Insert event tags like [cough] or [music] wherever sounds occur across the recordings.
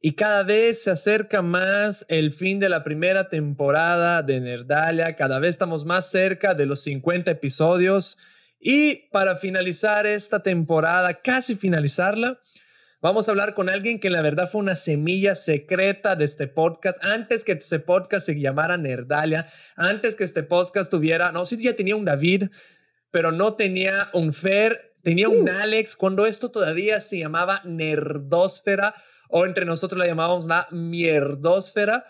Y cada vez se acerca más el fin de la primera temporada de Nerdalia. Cada vez estamos más cerca de los 50 episodios. Y para finalizar esta temporada, casi finalizarla, vamos a hablar con alguien que en la verdad fue una semilla secreta de este podcast. Antes que este podcast se llamara Nerdalia, antes que este podcast tuviera, no, sí ya tenía un David, pero no tenía un Fer, tenía un Alex, cuando esto todavía se llamaba Nerdósfera o entre nosotros la llamábamos la mierdósfera,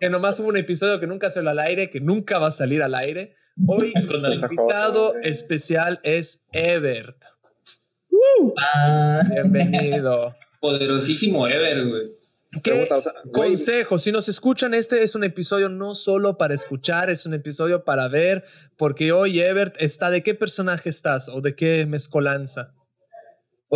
que nomás hubo un episodio que nunca salió al aire, que nunca va a salir al aire. Hoy el invitado especial es Ebert. Bienvenido. Poderosísimo Ever, güey. ¿Qué consejo? Si nos escuchan, este es un episodio no solo para escuchar, es un episodio para ver, porque hoy Ebert está, ¿de qué personaje estás o de qué mezcolanza?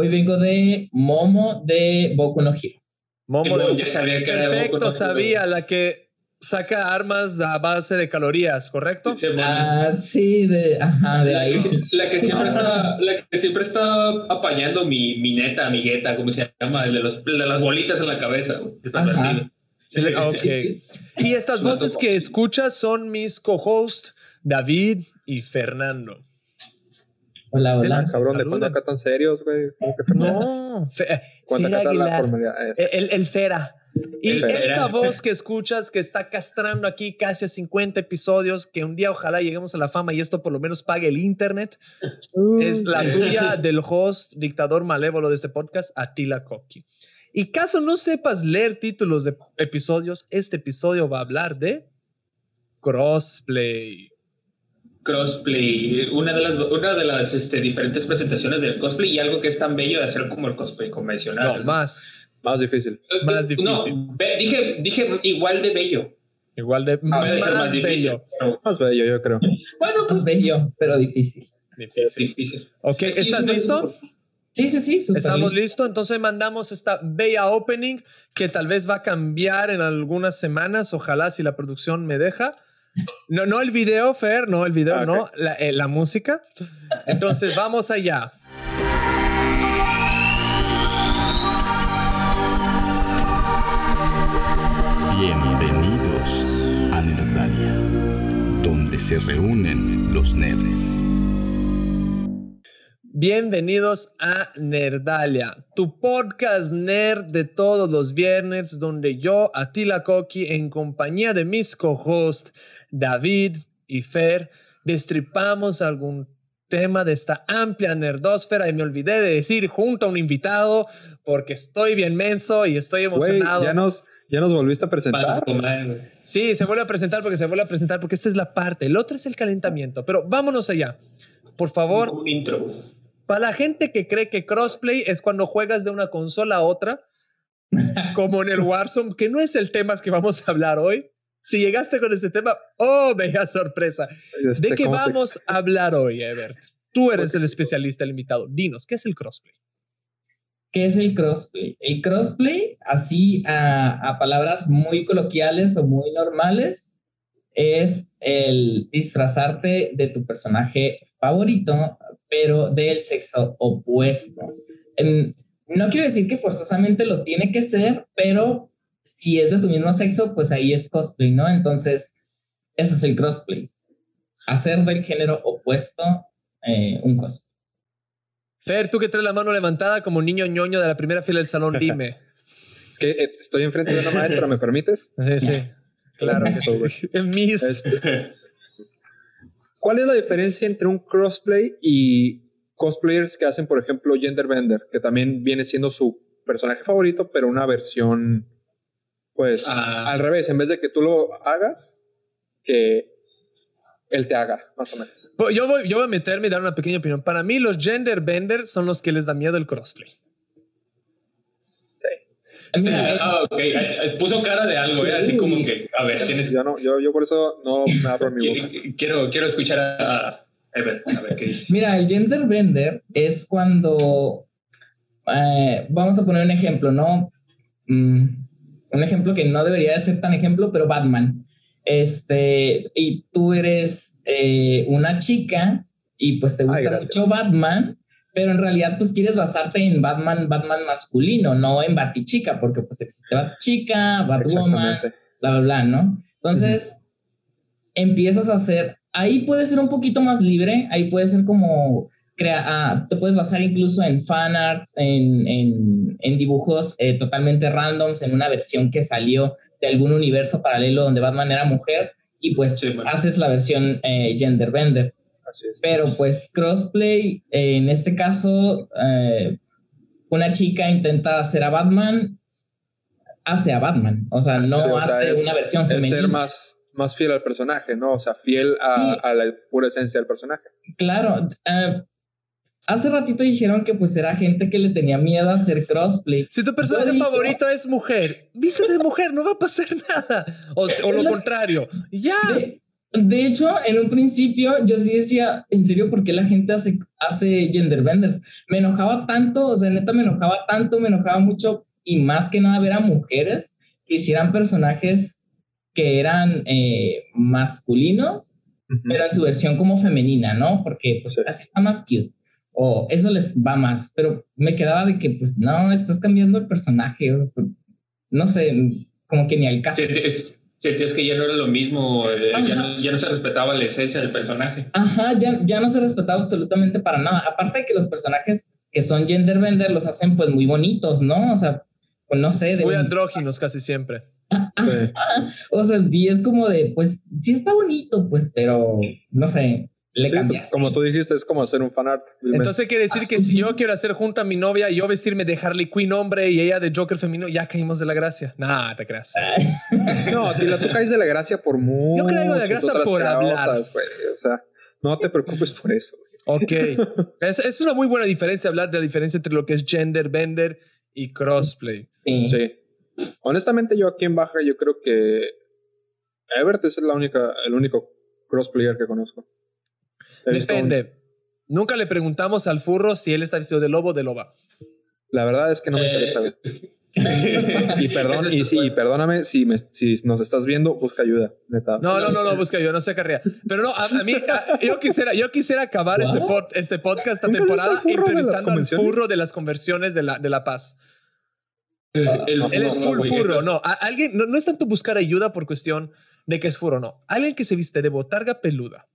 Hoy vengo de Momo de Boku no Hero. Momo de sabía que Perfecto, sabía, la que saca armas a base de calorías, ¿correcto? ah, sí, de, ajá, de ahí. La que siempre está, [laughs] la que siempre está apañando mi, mi neta, amigueta, como se llama, de, los, de las bolitas en la cabeza. Ajá. Sí, ok. [laughs] Y estas voces que escuchas son mis co-hosts, David y Fernando. Hola, hola. cabrón, ¿de cuándo acá tan serios, güey? No, fe, ¿Cuándo acá la formalidad? El, el Fera. Y esta [laughs] voz que escuchas que está castrando aquí casi a 50 episodios, que un día ojalá lleguemos a la fama y esto por lo menos pague el internet, es la tuya del host, dictador malévolo de este podcast, Atila Koki. Y caso no sepas leer títulos de episodios, este episodio va a hablar de crossplay crossplay, una de las, una de las este, diferentes presentaciones del cosplay y algo que es tan bello de hacer como el cosplay convencional. No, más. Más difícil. Más difícil. No, dije, dije igual de bello. Igual de más, más, bello. Más bello, yo creo. Bueno, pues bello, pero difícil. Difícil. difícil. Ok, ¿estás listo? Sí, sí, sí. Estamos listos. Entonces mandamos esta bella opening que tal vez va a cambiar en algunas semanas. Ojalá si la producción me deja. No, no el video, Fer, no el video, ah, no, la, eh, la música. Entonces, vamos allá. Bienvenidos a Nerdalia, donde se reúnen los nerds. Bienvenidos a Nerdalia, tu podcast nerd de todos los viernes, donde yo, Atila Koki, en compañía de mis co-hosts David y Fer, destripamos algún tema de esta amplia nerdósfera y me olvidé de decir junto a un invitado porque estoy bien menso y estoy emocionado. ya nos ¿Ya nos volviste a presentar? Sí, se vuelve a presentar porque se vuelve a presentar porque esta es la parte. El otro es el calentamiento. Pero vámonos allá. Por favor. Un intro. Para la gente que cree que crossplay es cuando juegas de una consola a otra, [laughs] como en el Warzone, que no es el tema que vamos a hablar hoy. Si llegaste con ese tema, oh, vaya sorpresa. ¿De qué vamos a hablar hoy, Ebert? Tú eres el especialista, el invitado. Dinos, ¿qué es el crossplay? ¿Qué es el crossplay? El crossplay, así a, a palabras muy coloquiales o muy normales, es el disfrazarte de tu personaje favorito pero del sexo opuesto. no quiero decir que forzosamente lo tiene que ser, pero si es de tu mismo sexo, pues ahí es cosplay, ¿no? Entonces, ese es el crossplay. Hacer del género opuesto eh, un cosplay. Fer, tú que traes la mano levantada como niño ñoño de la primera fila del salón, dime. [laughs] es que eh, estoy enfrente de una maestra, ¿me permites? Sí, sí. [laughs] Claro [laughs] que Miss. Este, ¿Cuál es la diferencia entre un crossplay y cosplayers que hacen, por ejemplo, Genderbender, que también viene siendo su personaje favorito, pero una versión, pues, ah. al revés, en vez de que tú lo hagas, que él te haga, más o menos. Pues, yo voy, yo voy a meterme y dar una pequeña opinión. Para mí, los Genderbenders son los que les da miedo el crossplay. Sí, ah, ok. Puso cara de algo, ¿eh? así como que, a ver, tienes. Yo, no, yo, yo por eso no me abro mi boca. Quiero, quiero escuchar a, Ever, a ver qué dice. Mira, el gender bender es cuando. Eh, vamos a poner un ejemplo, ¿no? Mm, un ejemplo que no debería de ser tan ejemplo, pero Batman. Este, y tú eres eh, una chica y pues te gusta mucho Batman, pero en realidad pues quieres basarte en Batman, Batman masculino, no en Batichica, porque pues existe Batichica, Batwoman, bla, bla, bla, ¿no? Entonces, empiezas a hacer, ahí puede ser un poquito más libre, ahí puede ser como, crea, ah, te puedes basar incluso en fanarts, en, en, en dibujos eh, totalmente randoms, en una versión que salió de algún universo paralelo donde Batman era mujer, y pues Sí, bueno. haces la versión eh, gender bender. Así es. Pero pues crossplay, eh, en este caso, eh, una chica intenta hacer a Batman, hace a Batman, o sea, no Sí, o sea, hace es- una versión Es femenina. ser más, más fiel al personaje, ¿no? O sea, fiel a, Sí. a la pura esencia del personaje. Claro, eh, hace ratito dijeron que pues era gente que le tenía miedo a hacer crossplay. Si tu personaje digo- favorito es mujer, dice de mujer, no va a pasar [laughs] nada. O, o lo contrario. Ya. De, de hecho, en un principio yo sí decía, en serio, ¿por qué la gente hace, hace gender benders? Me enojaba tanto, o sea, neta me enojaba tanto, me enojaba mucho y más que nada ver a mujeres que hicieran personajes que eran eh, masculinos, Ujú. pero en su versión como femenina, ¿no? Porque pues Sí. así está más cute. O eso les va más, pero me quedaba de que pues no, estás cambiando el personaje, o sea, pues, no sé, como que ni al caso. Sentías, sentías que ya no era lo mismo, eh, ya, no, ya no se respetaba la esencia del personaje. Ajá, ya, ya no se respetaba absolutamente para nada. Aparte de que los personajes que son gender bender los hacen pues muy bonitos, ¿no? O sea, pues no sé, de Muy un- andróginos casi siempre. Sí. [laughs] o sea, y es como de, pues sí está bonito, pues, pero no sé, le Sí, pues, como tú dijiste, es como hacer un fanart. Entonces quiere decir que si yo quiero hacer junto a mi novia y yo vestirme de Harley Quinn hombre y ella de Joker femenino, ya caímos de la gracia. Nah, te creas. No, Tila, tú caes de la gracia por mucho. Yo caigo de la gracia por hablar. O sea, no te preocupes por eso. Ok. es, es una muy buena diferencia hablar de la diferencia entre lo que es gender bender y crossplay. Sí. Sí. Honestamente, yo aquí en Baja, yo creo que Everett es la única, el único crossplayer que conozco. Un- Depende. Nunca le preguntamos al furro si él está vestido de lobo o de loba. la verdad es que no me Eh, interesa. güey. Y perdón, y, sí, perdóname si, me, si nos estás viendo, busca ayuda, neta. No, no, no, no, busca yo, no sé carrera. Pero no, a, a mí, a- yo quisiera, yo quisiera acabar este, este podcast, esta ¿Nunca has visto temporada, al furro de las entrevistando al furro de las conversiones de la, de la paz. El Él es furro, full furro, no. a- alguien, no, no es tanto buscar ayuda por cuestión de que es furro, no. Alguien que se viste de botarga peluda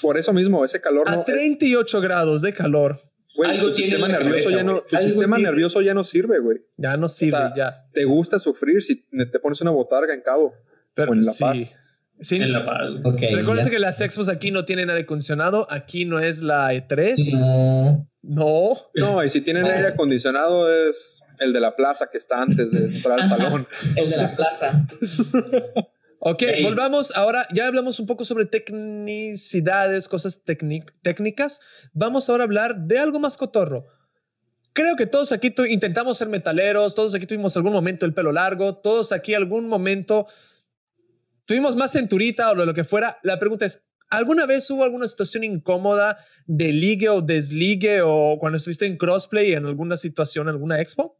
Por eso mismo, ese calor no. a es- 38 grados de calor, güey, Algo tu tiene sistema nervioso cabeza, ya no, tu sistema nervioso ya no sirve, güey. ya no sirve, O sea, ya. Te gusta sufrir si te pones una botarga en cabo. Pero o en La sí. Paz. Sí, En La Paz. Ok. Recuerden que las expos aquí no tienen aire acondicionado, aquí no es la E3. No. No. No, y si tienen Ah. aire acondicionado es el de la plaza que está antes de entrar al Ajá. salón. El de la plaza. [laughs] Ok, volvamos. Ahora ya hablamos un poco sobre tecnicidades, cosas técnic- técnicas. Vamos ahora a hablar de algo más cotorro. Creo que todos aquí intentamos ser metaleros, todos aquí tuvimos algún momento el pelo largo, todos aquí algún momento tuvimos más cinturita o lo, lo que fuera. La pregunta es, ¿alguna vez hubo alguna situación incómoda de ligue o desligue o cuando estuviste en crossplay en alguna situación, en alguna expo?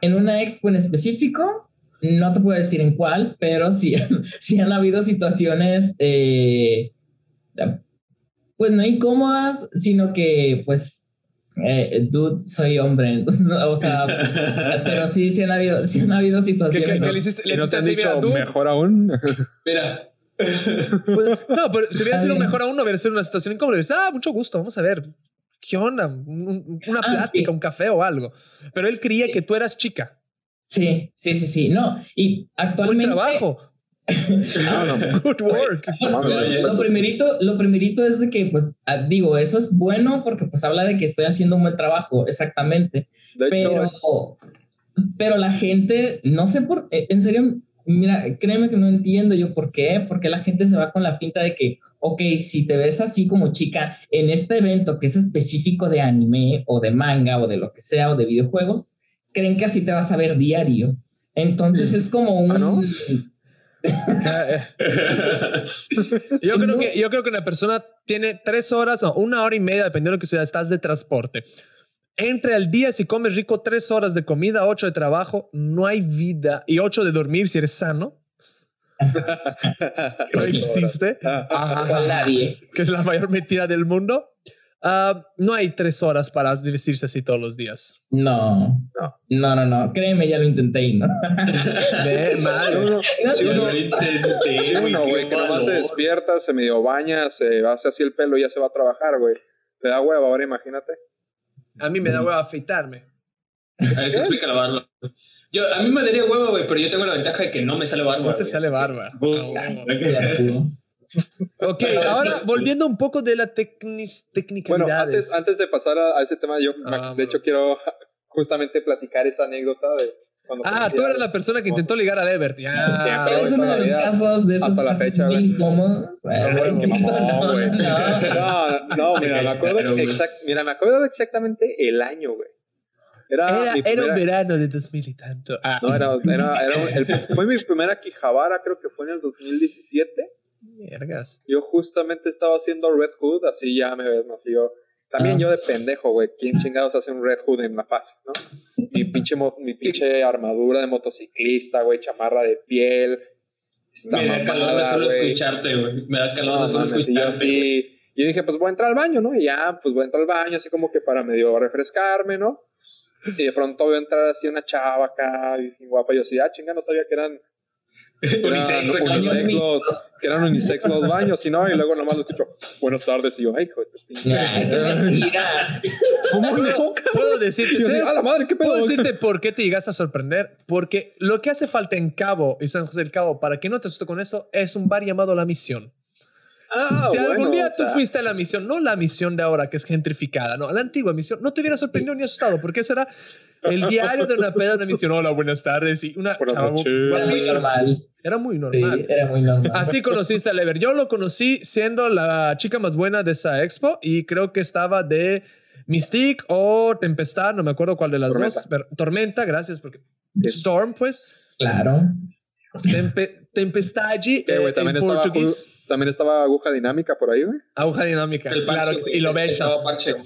En una expo en específico, no te puedo decir en cuál, pero sí, [laughs] sí han habido situaciones, eh, pues no incómodas, sino que, pues, eh, dude, soy hombre. [laughs] entonces, o sea, [laughs] pero sí, sí han habido, sí han habido ¿Qué, situaciones. qué- qué le hiciste? ¿Y ¿Le no hiciste te han así, mira, dicho dude, mejor aún? Mira, Pues, no, pero si hubiera sido mejor aún, no hubiera sido una situación incómoda. Dices, ah, mucho gusto, vamos a ver. ¿Qué onda? Un- un- una Ah, plática, sí. un café o algo. Pero él creía Sí. que tú eras chica. Sí, sí, sí, sí. No, y Buen actualmente. trabajo. [laughs] No, no. Good work. [laughs] Lo, primerito, lo primerito es de que, pues, ah, digo, eso es bueno porque, pues, habla de que estoy haciendo un buen trabajo, exactamente. Pero, pero la gente, no sé por, eh, en serio, mira, créeme que no entiendo yo por qué, porque la gente se va con la pinta de que, ok, si te ves así como chica en este evento que es específico de anime o de manga o de lo que sea o de videojuegos, creen que así te vas a ver diario. Entonces es como un... Ah, ¿no? [laughs] Yo creo, No. que, yo creo que una persona tiene tres horas o una hora y media, dependiendo de que ciudad estás de transporte. Entre al día, si comes rico, tres horas de comida, ocho de trabajo, no hay vida. Y ocho de dormir si eres sano. [laughs] No existe. con Ajá. nadie. que es la mayor mentira del mundo. Ah, no hay tres horas para vestirse así todos los días. No, No. no, no, no. Créeme, ya lo intenté y no. [laughs] Ve, mal. Si sí, uno, Lo intenté, si uno, güey, que nomás se despierta, se medio baña, se hace así el pelo y ya se va a trabajar, güey. Te da hueva, ahora imagínate. A mí me da huevo afeitarme. A Eso explica la barba. Yo, a mí me daría huevo, güey, pero yo tengo la ventaja de que no me sale barba. No te sale barba. Ok, ahora volviendo un poco de la tecnis- Bueno, antes, antes de pasar a, a ese tema, yo me- Ah, de hecho quiero justamente platicar esa anécdota de cuando Ah, tú eres la persona que intentó ligar a Ebert. Ya. Siempre, Pero es uno de los casos de esos hasta la fecha, muy güey. incómodos. No, güey, [laughs] no, mira, me acuerdo, exact- mira, me acuerdo exactamente el año, güey. Era, Era, un verano de 2000 y tanto. Ah, No, era, era, era el- fue mi primera Quijabara, creo que fue en el 2017. Miergas. Yo justamente estaba haciendo Red Hood, así ya me ves, ¿no? Así yo, también Ah. yo de pendejo, güey. ¿Quién chingados hace un Red Hood en La Paz, no? Mi pinche, mo- mi pinche armadura de motociclista, güey, chamarra de piel. Esta Me da calor de solo escucharte, güey. Me da calor No, de solo mames, y yo escucharte. así. Y dije, pues voy a entrar al baño, ¿no? Y ya, pues voy a entrar al baño, así como que para medio refrescarme, ¿no? Y de pronto voy a entrar así una chava acá, bien guapa. Y yo así, ah, chinga, no sabía que eran. Eran [laughs] Unisex, acá. unisex los, que eran unisex los baños, y no, y luego nomás lo escucho, buenas tardes, y yo, ay. Mira, ¿Cómo Puedo, no? puedo decirte, yo ¿sabes? a la madre, qué pedo. Puedo decirte por qué te llegas a sorprender. Porque lo que hace falta en Cabo y San José del Cabo, para que no te asustes con eso, es un bar llamado La Misión. Ah, si algún bueno, día o tú sea, fuiste a la misión, no la misión de ahora que es gentrificada, no, la antigua misión, no te hubiera sorprendido ni asustado, porque ese era el diario de una peda de misión. Hola, buenas tardes. Y una Buenas chava noches. era muy normal. Era muy Sí, normal. era muy normal. Así conociste a Lever. Yo lo conocí siendo la chica más buena de esa expo y creo que estaba de Mystique o Tempestad, no me acuerdo cuál de las Tormenta. dos. pero- Tormenta, gracias, porque Sí. Storm, pues. Claro. Tempe, Eh, güey, eh, también en estaba, portugués. también estaba aguja dinámica por ahí, güey. Aguja dinámica. El claro parche, que sí. güey, Y lo este parche, güey.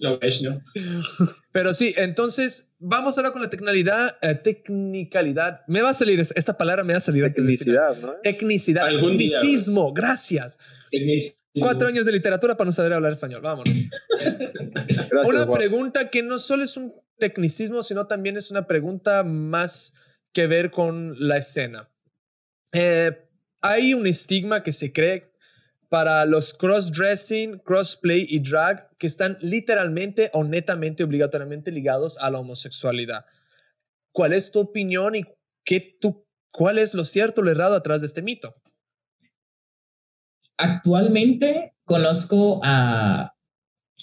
Lo ves, ¿no? [laughs] Pero sí, entonces vamos ahora con la tecnicalidad. eh, tecnicalidad. Me va a salir, es- esta palabra me va a salir. Tecnicidad, ¿no? Tecnicidad. Algún día, Tecnicismo. Gracias. Cuatro años de literatura para no saber hablar español. Vámonos. [laughs] Gracias, una pregunta que no solo es un tecnicismo, sino también es una pregunta más que ver con la escena. Eh, hay un estigma que se cree para los cross-dressing, crossplay y drag que están literalmente o netamente obligatoriamente ligados a la homosexualidad. ¿Cuál es tu opinión y qué tú, cuál es lo cierto o lo errado atrás de este mito? Actualmente conozco a,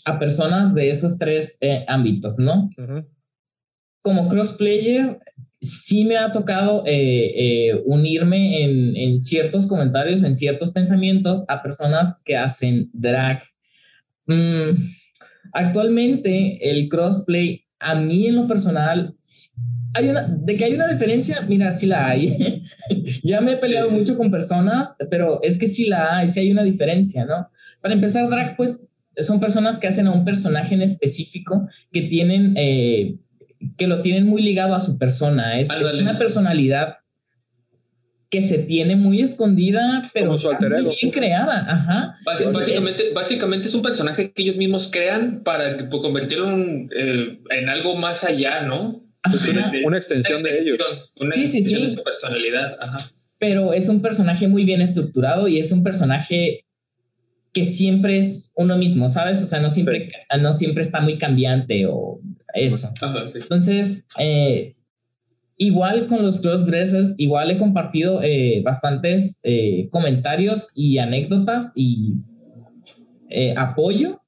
a personas de esos tres eh, ámbitos, ¿no? Como crossplayer, sí me ha tocado eh, eh, unirme en, en ciertos comentarios, en ciertos pensamientos a personas que hacen drag. Mm, actualmente el crossplay, a mí en lo personal, hay una, de que hay una diferencia, mira, sí la hay. [laughs] ya me he peleado mucho con personas, pero es que sí la hay, sí hay una diferencia, ¿no? Para empezar, drag, pues son personas que hacen a un personaje en específico que tienen, eh, que lo tienen muy ligado a su persona. Es, una personalidad que se tiene muy escondida, pero su está muy ego. bien creada. Ajá. Básicamente, básicamente es un personaje que ellos mismos crean para que- pues, convertirlo en, eh, en algo más allá, ¿no? Es una, extensión de ellos. Una Sí, sí, extensión sí. de su personalidad. Ajá. pero es un personaje muy bien estructurado y es un personaje que siempre es uno mismo, ¿sabes? O sea, no siempre, no siempre está muy cambiante o eso. Sí. Entonces, eh, igual con los crossdressers, igual he compartido eh, bastantes eh, comentarios y anécdotas y eh, apoyo,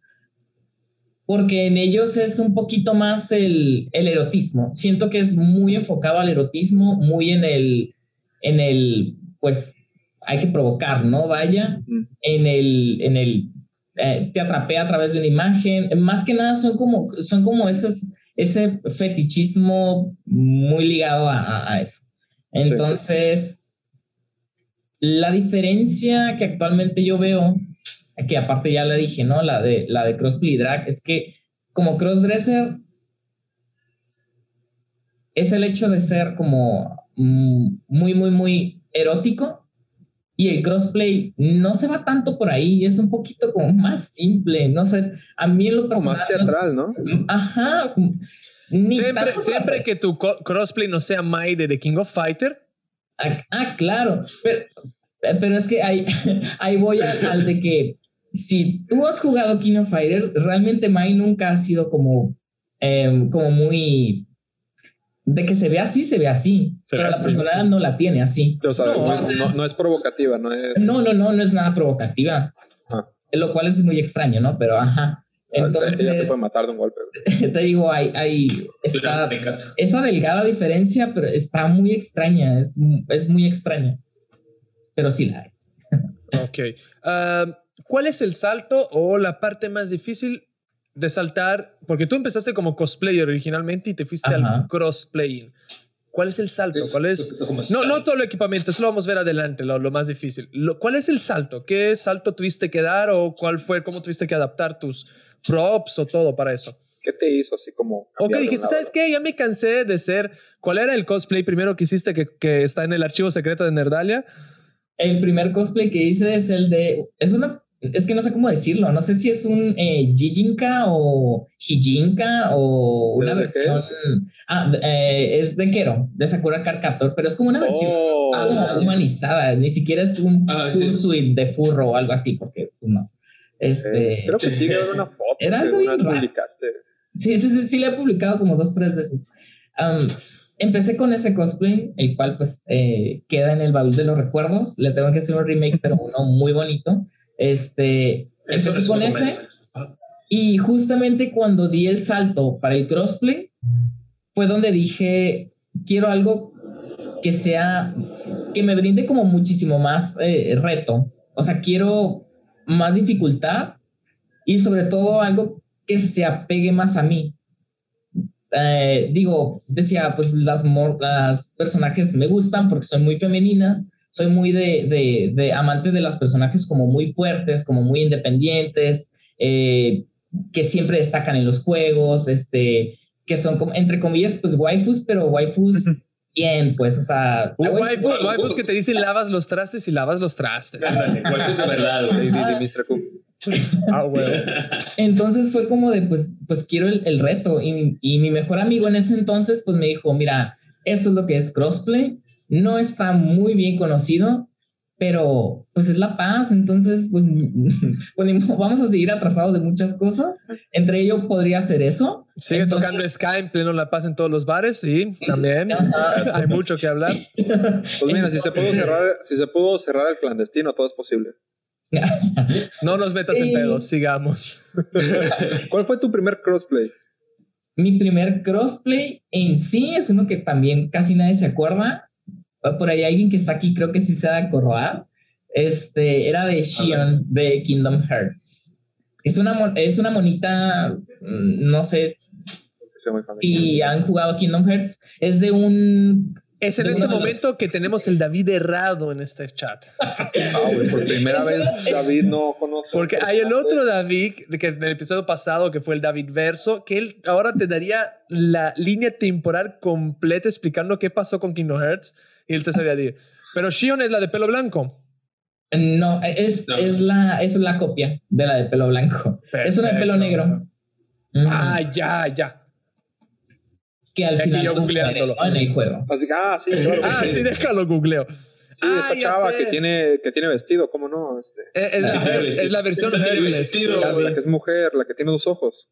porque en ellos es un poquito más el, el erotismo. Siento que es muy enfocado al erotismo, muy en el, en el, pues, hay que provocar, ¿no? Vaya, Mm. en el, en el, eh, te atrapé a través de una imagen. Más que nada son como, son como esos, ese fetichismo muy ligado a, a- eso. Entonces, la diferencia que actualmente yo veo, que aparte ya la dije, ¿no? La de, la de crossplay drag, es que como crossdresser es el hecho de ser como mm, muy, muy, muy erótico, Y el crossplay no se va tanto por ahí, es un poquito como [laughs] más simple, no sé, a mí en lo personal... más teatral, ¿no? Ajá. siempre, siempre que tu crossplay no sea My de The King of Fighter. Ah, ah claro, pero, pero, es que ahí, [laughs] ahí voy al, de que si tú has jugado King of Fighters, realmente My nunca ha sido como, em, como muy de que se ve así, se ve así, pero la persona no la tiene así. no, es provocativa, no es... No, no, no, no es nada provocativa. Ah. Lo cual es muy extraño, ¿no? Pero ajá. Entonces, ella te puede matar de un golpe. [laughs] Te digo, hay, hay está, esa delgada diferencia, pero está muy extraña, es, es muy extraña. Pero sí la hay. [laughs] ok. Ah, ¿Cuál es el salto o la parte más difícil de saltar, porque tú empezaste como cosplayer originalmente y te fuiste al crossplaying. ¿Cuál es el salto? ¿Cuál es? No, no todo el equipamiento, eso lo vamos a ver adelante, lo, más difícil. ¿Cuál es el salto? ¿Qué salto tuviste que dar o cuál fue, cómo tuviste que adaptar tus props o todo para eso? ¿Qué te hizo así como? O qué dijiste, ¿sabes qué? Ya me cansé de ser. ¿Cuál era el cosplay primero que hiciste que, que está en el archivo secreto de Nerdalia? El primer cosplay que hice es el de. Es una es que no sé cómo decirlo, no sé si es un eh, Jijinka o Hijinka o una versión. Ah, eh, es de Kero, de Sakura Carcaptor, pero es como una versión oh. humanizada, ni siquiera es un ah, de furro o algo así, porque pues, no. Este, eh, creo que sí, [laughs] era una foto era algo que publicaste. Sí, sí, sí, sí, le he publicado como dos, tres veces. empecé con ese cosplay, el cual pues eh, queda en el baúl de los recuerdos. Le tengo que hacer un remake, pero uno muy bonito. Este, empecé con ese. Y justamente cuando di el salto para el crossplay, fue donde dije, quiero algo que sea, que me brinde como muchísimo más eh, reto. O sea, quiero más dificultad y sobre todo algo que se apegue más a mí. Eh, digo, decía, pues las, las personajes me gustan porque son muy femeninas, soy muy de, de, amante de las personajes como muy fuertes, como muy independientes, eh, que siempre destacan en los juegos, este, que son como, entre comillas, pues waifus, pero waifus bien, pues, o sea... waifus, que te dicen lavas los trastes y lavas los trastes. waifus de verdad, [laughs] Ah, Entonces fue como de, pues, pues quiero el, el reto. Y, y, mi mejor amigo en ese entonces, pues me dijo, mira, esto es lo que es crossplay no está muy bien conocido, pero pues es La Paz, entonces pues, [laughs] pues vamos a seguir atrasados de muchas cosas. Entre ello podría ser eso. Sigue tocando Sky en pleno La Paz en todos los bares, sí, también. [laughs] [laughs] Hay mucho que hablar. Pues mira, si se pudo cerrar, si se pudo cerrar el clandestino, todo es posible. no nos metas en pedos, sigamos. ¿Cuál fue tu primer crossplay? Mi primer crossplay en sí es uno que también casi nadie se acuerda por ahí alguien que está aquí, creo que sí se da a Este, era de Shion de Kingdom Hearts. Es una, es una monita, mm, no sé si han jugado Kingdom Hearts. Es de un es en este momento que tenemos el David errado en este chat. Ah, por primera [laughs] vez David no conoce. Porque hay el otro David, que en el episodio pasado, que fue el David Verso, que él ahora te daría la línea temporal completa explicando qué pasó con Kingdom Hearts y él te sabría decir. Pero Shion es la de pelo blanco. No, es, Es, la, es la copia de la de pelo blanco. Es una de pelo negro. Ah, ya, ya. Que al final yo pues, googleándolo. en el juego. Así ah, sí, [laughs] claro. ah, sí, déjalo googleo. Sí, esta ah, chava que tiene, que tiene vestido, ¿cómo no? Este. Eh, es, la, es la versión vestido, la, la, que es mujer, la que tiene dos ojos.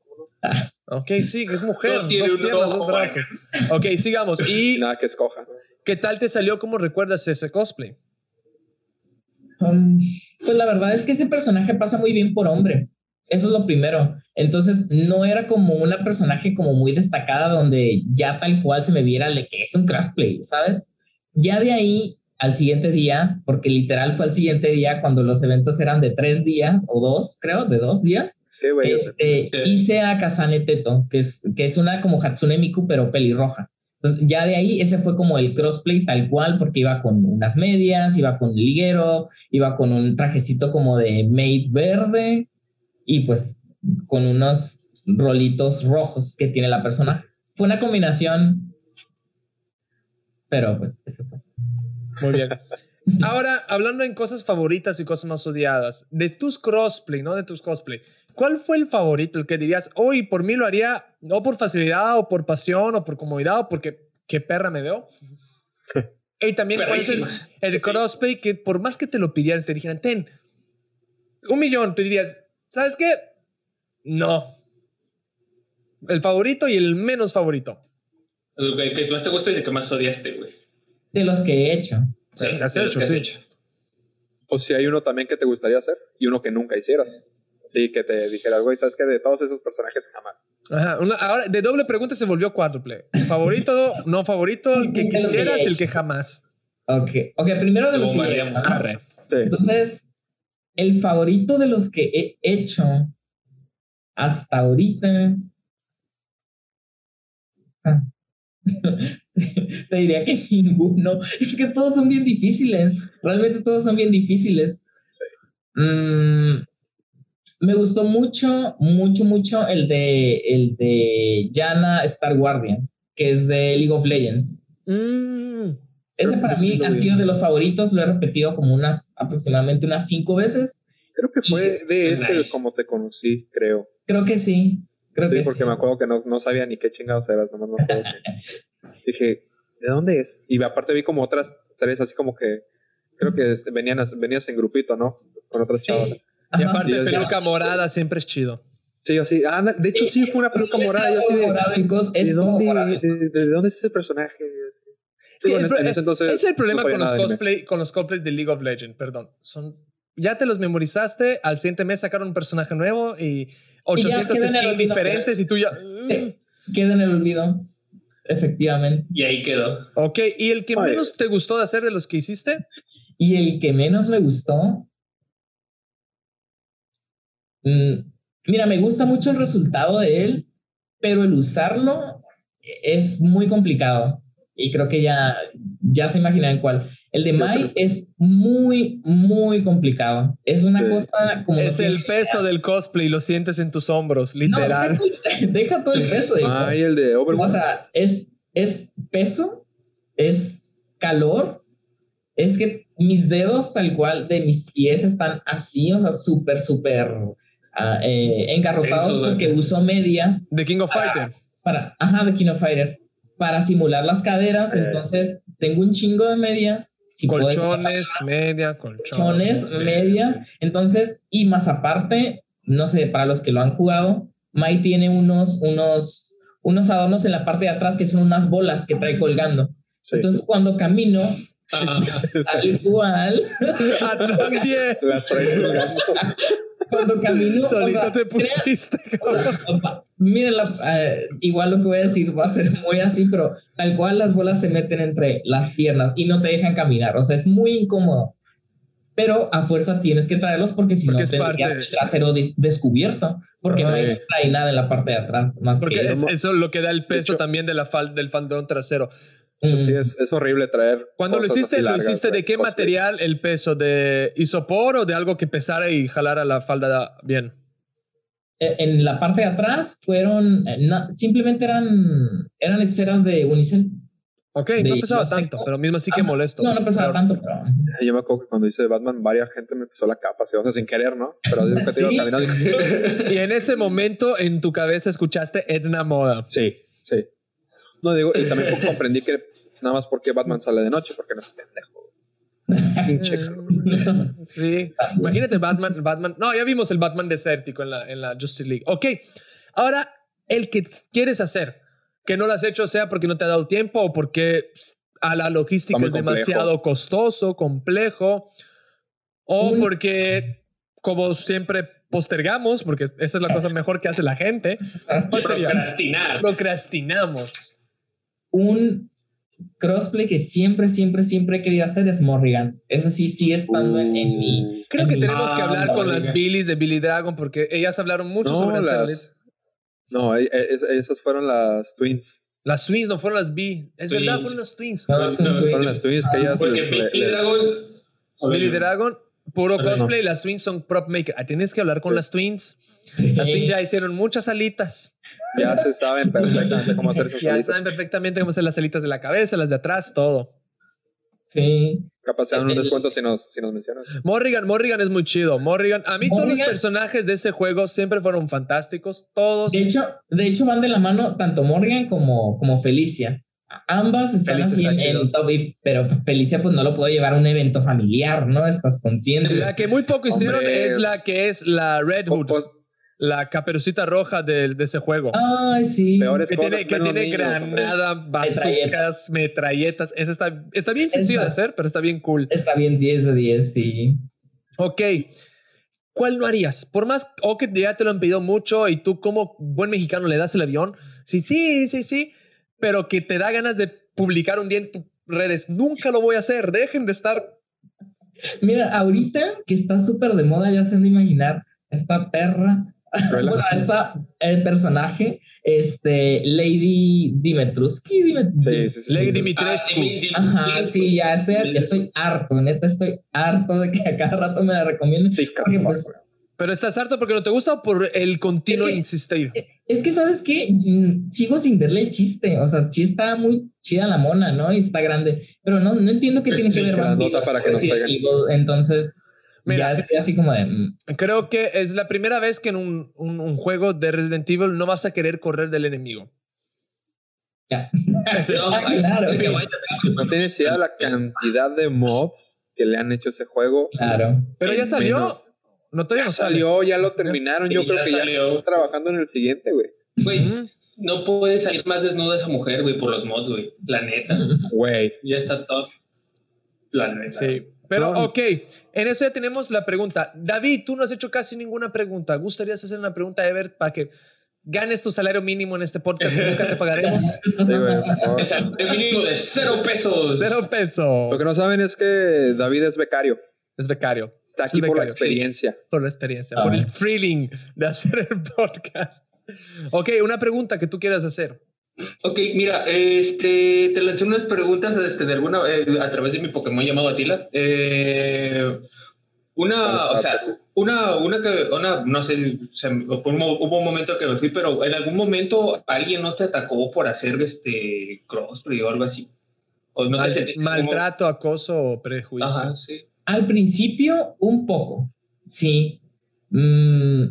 Ok, sí, que es mujer. dos piernas, dos brazos. Ok, sigamos. Y. Nada que escoja. ¿Qué tal te salió? ¿Cómo recuerdas ese cosplay? Um, pues la verdad es que ese personaje pasa muy bien por hombre. Eso es lo primero. Entonces no era como una personaje como muy destacada donde ya tal cual se me viera de que es un crossplay, ¿sabes? Ya de ahí al siguiente día, porque literal fue al siguiente día cuando los eventos eran de tres días o dos, creo, de dos días. Este, hice a Kazane Teto, que es, que es una como Hatsune Miku, pero pelirroja. Entonces, ya de ahí, ese fue como el crossplay tal cual, porque iba con unas medias, iba con liguero, iba con un trajecito como de maid verde y pues con unos rolitos rojos que tiene la persona. Fue una combinación, pero pues eso fue. Muy bien. Ahora, hablando en cosas favoritas y cosas más odiadas, de tus crossplay, no de tus cosplay, ¿cuál fue el favorito? El que dirías, hoy por mí lo haría, no por facilidad o por pasión o por comodidad o porque qué perra me veo. [laughs] y también cuál es el, el Sí. crossplay que por más que te lo pidieran, te dijeran, ten un millón, te dirías, ¿sabes qué? No. El favorito y el menos favorito. El que- más te gusta y el que más odiaste, güey. De los que he hecho. Sí, de has los hecho, que has sí. hecho. O si hay uno también que te gustaría hacer y uno que nunca hicieras. Sí, que te dijeras, güey, ¿sabes qué? De todos esos personajes jamás. Ajá. una- ahora, de doble pregunta se volvió cuádruple. Favorito, no favorito, el que [laughs] que quisieras, el que jamás. Ok, ok, primero de los que he hecho. Arre. Sí. Entonces, el favorito de los que he hecho hasta ahorita. Ah. [laughs] Te diría que ninguno. Es que todos son bien difíciles. Realmente todos son bien difíciles. Mm, me gustó mucho, mucho, mucho el de el de Yana Star Guardian, que es de League of Legends. Mm. Ese para mí ha sido de los favoritos, lo he repetido como unas aproximadamente unas cinco veces. Creo que fue de ese Nice. como te conocí, creo. Creo que sí, creo Sí, que porque sí. me acuerdo que no, no sabía ni qué chingados eras, nomás me acuerdo que- [laughs] Dije, ¿de dónde es? Y aparte vi como otras tres, así como que creo que venían, as- venías en grupito, ¿no? Con otras chavas. Y aparte, Y yo peluca decía, morada siempre es chido. Sí, así. Ah, de hecho, sí, fue una peluca morada. Yo así de. ¿De dónde, de, de- de dónde es ese personaje? Sí, Sí, bueno, el en ese entonces es el problema no con los cosplay, con los cosplays de League of Legends, perdón. Son, ya te los memorizaste, al siguiente mes sacaron un personaje nuevo y 800 queda en el skins olvido. diferentes y tú ya... Sí. Queda en el olvido, efectivamente. Y ahí quedó. Ok, ¿y el que Ay. menos te gustó de hacer de los que hiciste? Y el que menos me gustó. Mm, mira, me gusta mucho el resultado de él, pero el usarlo es muy complicado. Y creo que ya, ya se imaginan cuál. El de Mai es muy, muy complicado. Es una Sí. cosa como. Es el peso del cosplay, lo sientes en tus hombros, No, literal. deja, [laughs] deja todo el peso. del y el de O Overwatch. sea, es, es peso, es calor, es que mis dedos tal cual de mis pies están así, o sea, súper, súper eh, engarrotados Tensos, ¿verdad? porque uso medias The King of Ah, Fighter. para, ajá, de Kino Fighter, para simular las caderas, Eh. entonces tengo un chingo de medias. Si Colchones, media, colchones. colchones, medias. Entonces, y más aparte, no sé, para los que lo han jugado, Mai tiene unos, unos, unos adornos en la parte de atrás que son unas bolas que trae colgando. Sí. Entonces, cuando camino, [laughs] al igual, Ah, también. Las traes colgando. [laughs] cuando camino, o Solito sea, te pusiste. o sea, miren, la- eh, igual lo que voy a decir va a ser muy así, pero tal cual las bolas se meten entre las piernas y no te dejan caminar. O sea, es muy incómodo. Pero a fuerza tienes que traerlos porque si Porque no tendrías parte- el trasero des- descubierto. Porque no hay- nada en la parte de atrás. Más Porque que es- eso es lo que da el peso hecho- también de la fal- del faldón trasero. Eso sí, Mm. es, es horrible traer. Cuando lo hiciste, así ¿lo hiciste de qué cosplay. material el peso? ¿De isopor o de algo que pesara y jalara la falda bien? Eh, En la parte de atrás fueron, eh, simplemente eran, eran esferas de unicel. Ok, De no pesaba tanto, pero mismo así que molesto. No, no pesaba tanto, pero Yo me acuerdo que cuando hice de Batman, varias gente me pisó la capa, así, o sea, sin querer, ¿no? Pero yo nunca te caminando. [laughs] Y en ese momento en tu cabeza escuchaste Edna Moda. Sí, sí. No digo, y también [laughs] comprendí que nada más porque Batman sale de noche, porque no es pendejo. [laughs] Pinche Sí. Imagínate Batman, Batman. No, ya vimos el Batman desértico en la, en la Justice League. Ok. Ahora, el que quieres hacer, que no lo has hecho, sea porque no te ha dado tiempo o porque pss, a la logística es complejo. demasiado costoso, complejo, o Un- porque, como siempre, postergamos, porque esa es la cosa mejor que hace la gente, ¿cuál sería? Procrastinar. procrastinamos. un crossplay que siempre, siempre, siempre he querido hacer es Morrigan. Ese sí sigue estando en, en mi. Creo en que mi- tenemos que hablar con la las. Billys de Billy Dragon porque ellas hablaron mucho No, sobre las, no eh, eh, esas fueron las twins. Las twins no fueron las B. Es Twins. verdad, fueron las twins. No, twins. Fueron las twins que ellas Porque les- les- Billy Dragon. Billy Dragon, puro cosplay. Las twins son prop maker. Ah, Tienes que hablar con Sí. las twins. Sí. Las twins ya hicieron muchas alitas. Ya se saben perfectamente cómo hacer esas Ya alitas. saben perfectamente cómo hacer las alitas de la cabeza, las de atrás, todo. Sí. Capaz se dan un descuento si nos, si nos mencionas. Morrigan, Morrigan es muy chido. Morrigan, a mí todos los Morrigan- personajes de ese juego siempre fueron fantásticos. Todos. De hecho, de hecho van de la mano tanto Morgan como, como Felicia. Ambas están Felicia así está en, top, y- pero Felicia pues no lo puedo llevar a un evento familiar, ¿no? Estás consciente. La que muy poco hicieron Hombre, es la que es la Red Hood, pues, la caperucita roja de, de ese juego. Ay, sí. peores que cosas tiene, que tiene niños, granada, bazookas, Metralletas. metralletas. Eso está, está bien sencillo de Esa- hacer, pero está bien cool. Está bien 10 de 10, sí. Ok. ¿Cuál no harías? Por más o que ya te lo han pedido mucho y tú como buen mexicano le das el avión. Sí, sí, sí, sí. Pero que te da ganas de publicar un día en tus redes. Nunca lo voy a hacer. Dejen de estar. Mira, ahorita que está súper de moda, ya se han de imaginar, esta perra. Bueno, esta, el personaje, este, Lady Dimitruski. Dimet- Sí, sí, sí. Lady sí. Dimitrescu. Ah, Ajá, sí, ya estoy, estoy harto, neta, estoy harto de que a cada rato me la recomienden. Pues. Pero estás harto porque no te gusta o por el continuo Es que- insistir. Es que, ¿sabes qué? Mm, Sigo sin verle el chiste. O sea, sí está muy chida la mona, ¿no? Y está grande. Pero no, no entiendo qué Es tiene que ver vampiros para que nos. Entonces, Mira, ya estoy así como de... mm, Creo que es la primera vez que en un, un- un juego de Resident Evil no vas a querer correr del enemigo. ya. [laughs] Eso es- No, Ah, claro, es que ok. vaya- No tienes idea de la cantidad de mods que le han hecho ese juego. Claro. Pero ya salió. menos. No, todavía Ya no salió, ya lo terminaron. Yo creo ya que ya salió. están trabajando en el siguiente, güey. Güey, no puede salir más desnuda esa mujer, güey, por los mods, güey. La neta. Güey. Ya está top. La neta. Sí. Pero, No. ok, en eso ya tenemos la pregunta. David, tú no has hecho casi ninguna pregunta. ¿Gustarías hacer una pregunta, Ever, para que ganes tu salario mínimo en este podcast y nunca te pagaremos? [laughs] De [laughs] mínimo de cero pesos. Cero peso. Lo que no saben es que David es becario. Es becario. Está Es aquí por la sí. experiencia. Por la experiencia, Ah. por el thrilling de hacer el [laughs] podcast. Ok, una pregunta que tú quieras hacer. Ok, mira, este, te lancé unas preguntas este, de alguna, eh, a través de mi Pokémon llamado Atila. Eh, una, o sea, una, una que, una, no sé, se hubo un mo- hubo un momento que me fui, pero en algún momento alguien no te atacó por hacer este crossplay o algo así. O no te Mal- sentiste como- maltrato, acoso o prejuicio. Ajá, sí. Al principio, un poco. Sí. Mm,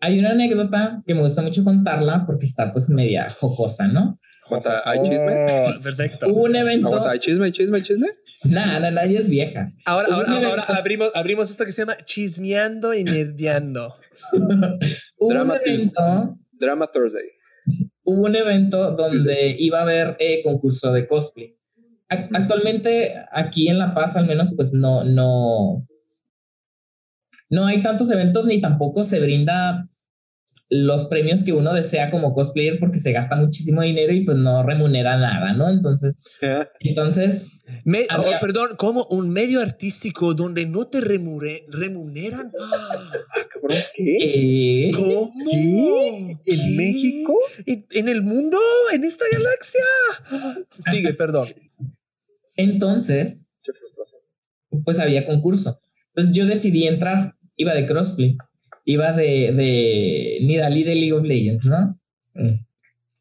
hay una anécdota que me gusta mucho contarla porque está pues media jocosa, ¿no? Aguanta, ¿Hay chisme? Oh, perfecto. Hubo un evento... Aguanta, ¿hay chisme? ¿Hay chisme? ¿Hay chisme? Nada, nada, ella es vieja. Ahora, ahora, un ahora abrimos, abrimos esto que se llama chismeando y nerdeando. Hubo [laughs] un Dramatismo. evento Drama Thursday. hubo un evento donde iba a haber eh, concurso de cosplay. Ac- Actualmente aquí en La Paz al menos pues no, no, no hay tantos eventos ni tampoco se brinda los premios que uno desea como cosplayer porque se gasta muchísimo dinero y pues no remunera nada, ¿no? Entonces, [laughs] entonces, Me- oh, Había- perdón, como un medio artístico donde no te remure- remuneran. [laughs] Cabrón, ¿Qué? ¿Cómo? ¿Qué? ¿Qué? ¿En México? ¿En, en el mundo? ¿En esta galaxia? [laughs] Sigue, perdón. entonces, Qué frustración. pues había concurso. Entonces yo decidí entrar, iba de crossplay, iba de, de Nidalí de League of Legends, ¿no? Mm.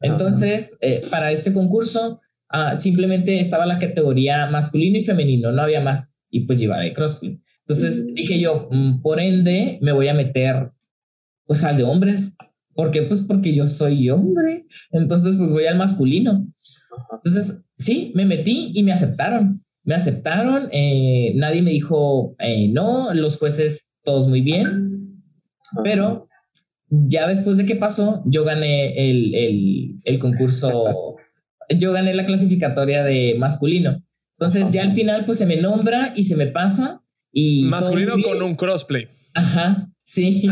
Entonces, eh, para este concurso, ah, simplemente estaba la categoría masculino y femenino, no había más, y pues iba de crossplay. Entonces dije yo, mm, por ende, me voy a meter pues al de hombres. ¿Por qué? Pues porque yo soy hombre. Entonces, pues voy al masculino. Entonces, sí, me metí y me aceptaron. Me aceptaron, eh, nadie me dijo eh, no, los jueces todos muy bien, pero ya después de que pasó, yo gané el, el, el concurso, [laughs] yo gané la clasificatoria de masculino. Entonces ya al final pues se me nombra y se me pasa y... Masculino con un crossplay. Ajá, sí.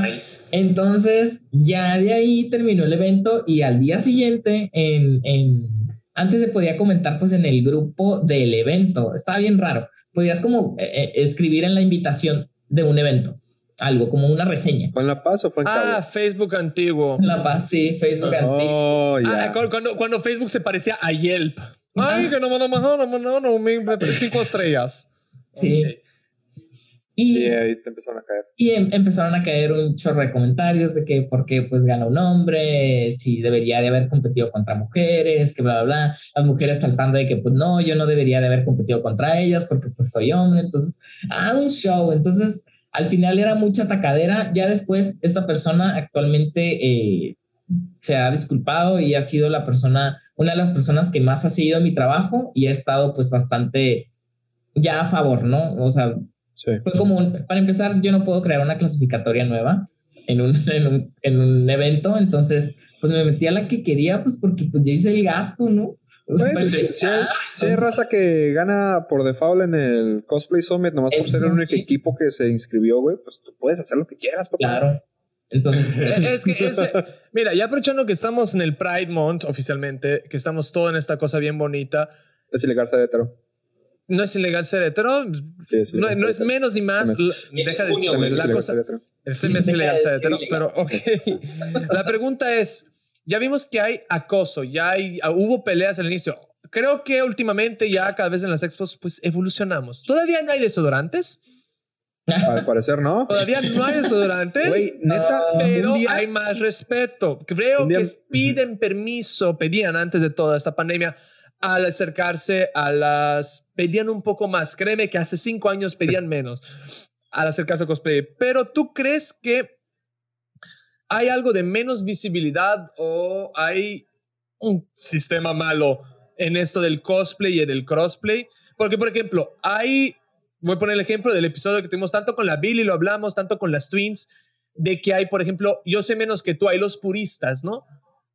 Entonces, ya de ahí terminó el evento y al día siguiente, en, en, antes se podía comentar pues en el grupo del evento. Estaba bien raro. Podías como eh, eh, escribir en la invitación de un evento, algo como una reseña. ¿Fue en La Paz o fue en Ah, Cabo? Facebook antiguo. La Paz, sí, Facebook antiguo. Oh, Ah, ya. cu- cuando, cuando Facebook se parecía a Yelp. Ay, que no, no, no, no, no, no, no, me- me- cinco estrellas. Sí. Y, ahí te empezaron a caer. Y em, empezaron a caer un chorro de comentarios de que por qué pues gana un hombre, si debería de haber competido contra mujeres, que bla, bla, bla. Las mujeres saltando de que pues no, yo no debería de haber competido contra ellas porque pues soy hombre. Entonces, ah, un show. Entonces, al final era mucha tacadera. Ya después, esta persona actualmente eh, se ha disculpado y ha sido la persona, una de las personas que más ha seguido mi trabajo y ha estado pues bastante ya a favor, ¿no? O sea, fue como, para empezar, yo no puedo crear una clasificatoria nueva en un, [laughs] en un, en un evento, entonces pues me metí a la que quería, pues porque pues ya hice el gasto, ¿no? si, hay, raza que gana por default en el Cosplay Summit, nomás por ser el único equipo que se inscribió, güey, pues tú puedes hacer lo que quieras, papá. Claro. Entonces, [laughs] es que mira, ya aprovechando que estamos en el Pride Month oficialmente, que estamos todo en esta cosa bien bonita. Es ilegal ser hetero. No es ilegal ser hetero. no, es menos ni más. deja de decir la cosa. Es, es ilegal ser hetero, pero ok. la pregunta es, ya vimos que hay acoso, ya hay, ah, hubo peleas al inicio. Creo que últimamente ya cada vez en las expos pues evolucionamos. ¿Todavía no hay desodorantes? Al parecer no. Todavía no hay desodorantes. Güey, neta, pero hay más respeto. Creo que piden permiso, pedían antes de toda esta pandemia, al acercarse a las... Pedían un poco más. Créeme que hace cinco años pedían menos al acercarse a cosplay. Pero tú crees que hay algo de menos visibilidad o hay un sistema malo en esto del cosplay y del crossplay. Porque, por ejemplo, hay voy a poner el ejemplo del episodio que tuvimos tanto con la Billy, lo hablamos, tanto con las Twins, de que hay, por ejemplo, yo sé menos que tú, hay los puristas, ¿no?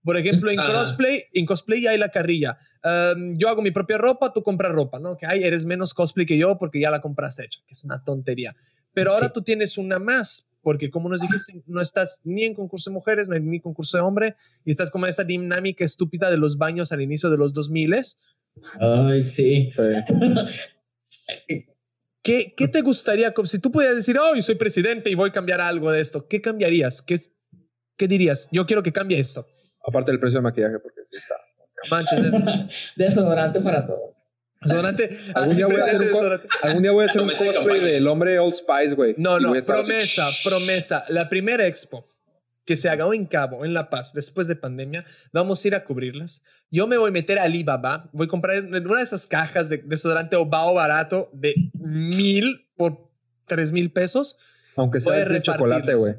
Por ejemplo, en cosplay, en cosplay hay la carrilla. yo hago mi propia ropa, tú compras ropa, ¿no? Que hay, eres menos cosplay que yo porque ya la compraste hecha, que es una tontería. Pero ahora tú tienes una más, porque como nos dijiste, no estás ni en concurso de mujeres, ni en concurso de hombre, y estás como en esta dinámica estúpida de los baños al inicio de los 2000 Ay, sí. sí. ¿Qué, ¿Qué, te gustaría, si tú pudieras decir, oh, soy presidente y voy a cambiar algo de esto, ¿qué cambiarías? ¿Qué, qué dirías? Yo quiero que cambie esto. Aparte del precio del maquillaje, porque sí está. Manches. [laughs] Desodorante para todo. Desodorante. Algún día, voy a hacer un, algún día voy a hacer un cosplay del hombre Old Spice, güey. No, no, promesa, promesa. La primera expo que se haga en Cabo, en La Paz, después de pandemia, vamos a ir a cubrirlas. Yo me voy a meter a Alibaba, voy a comprar una de esas cajas de desodorante Obao barato de mil por tres mil pesos. Aunque sea de chocolate, güey.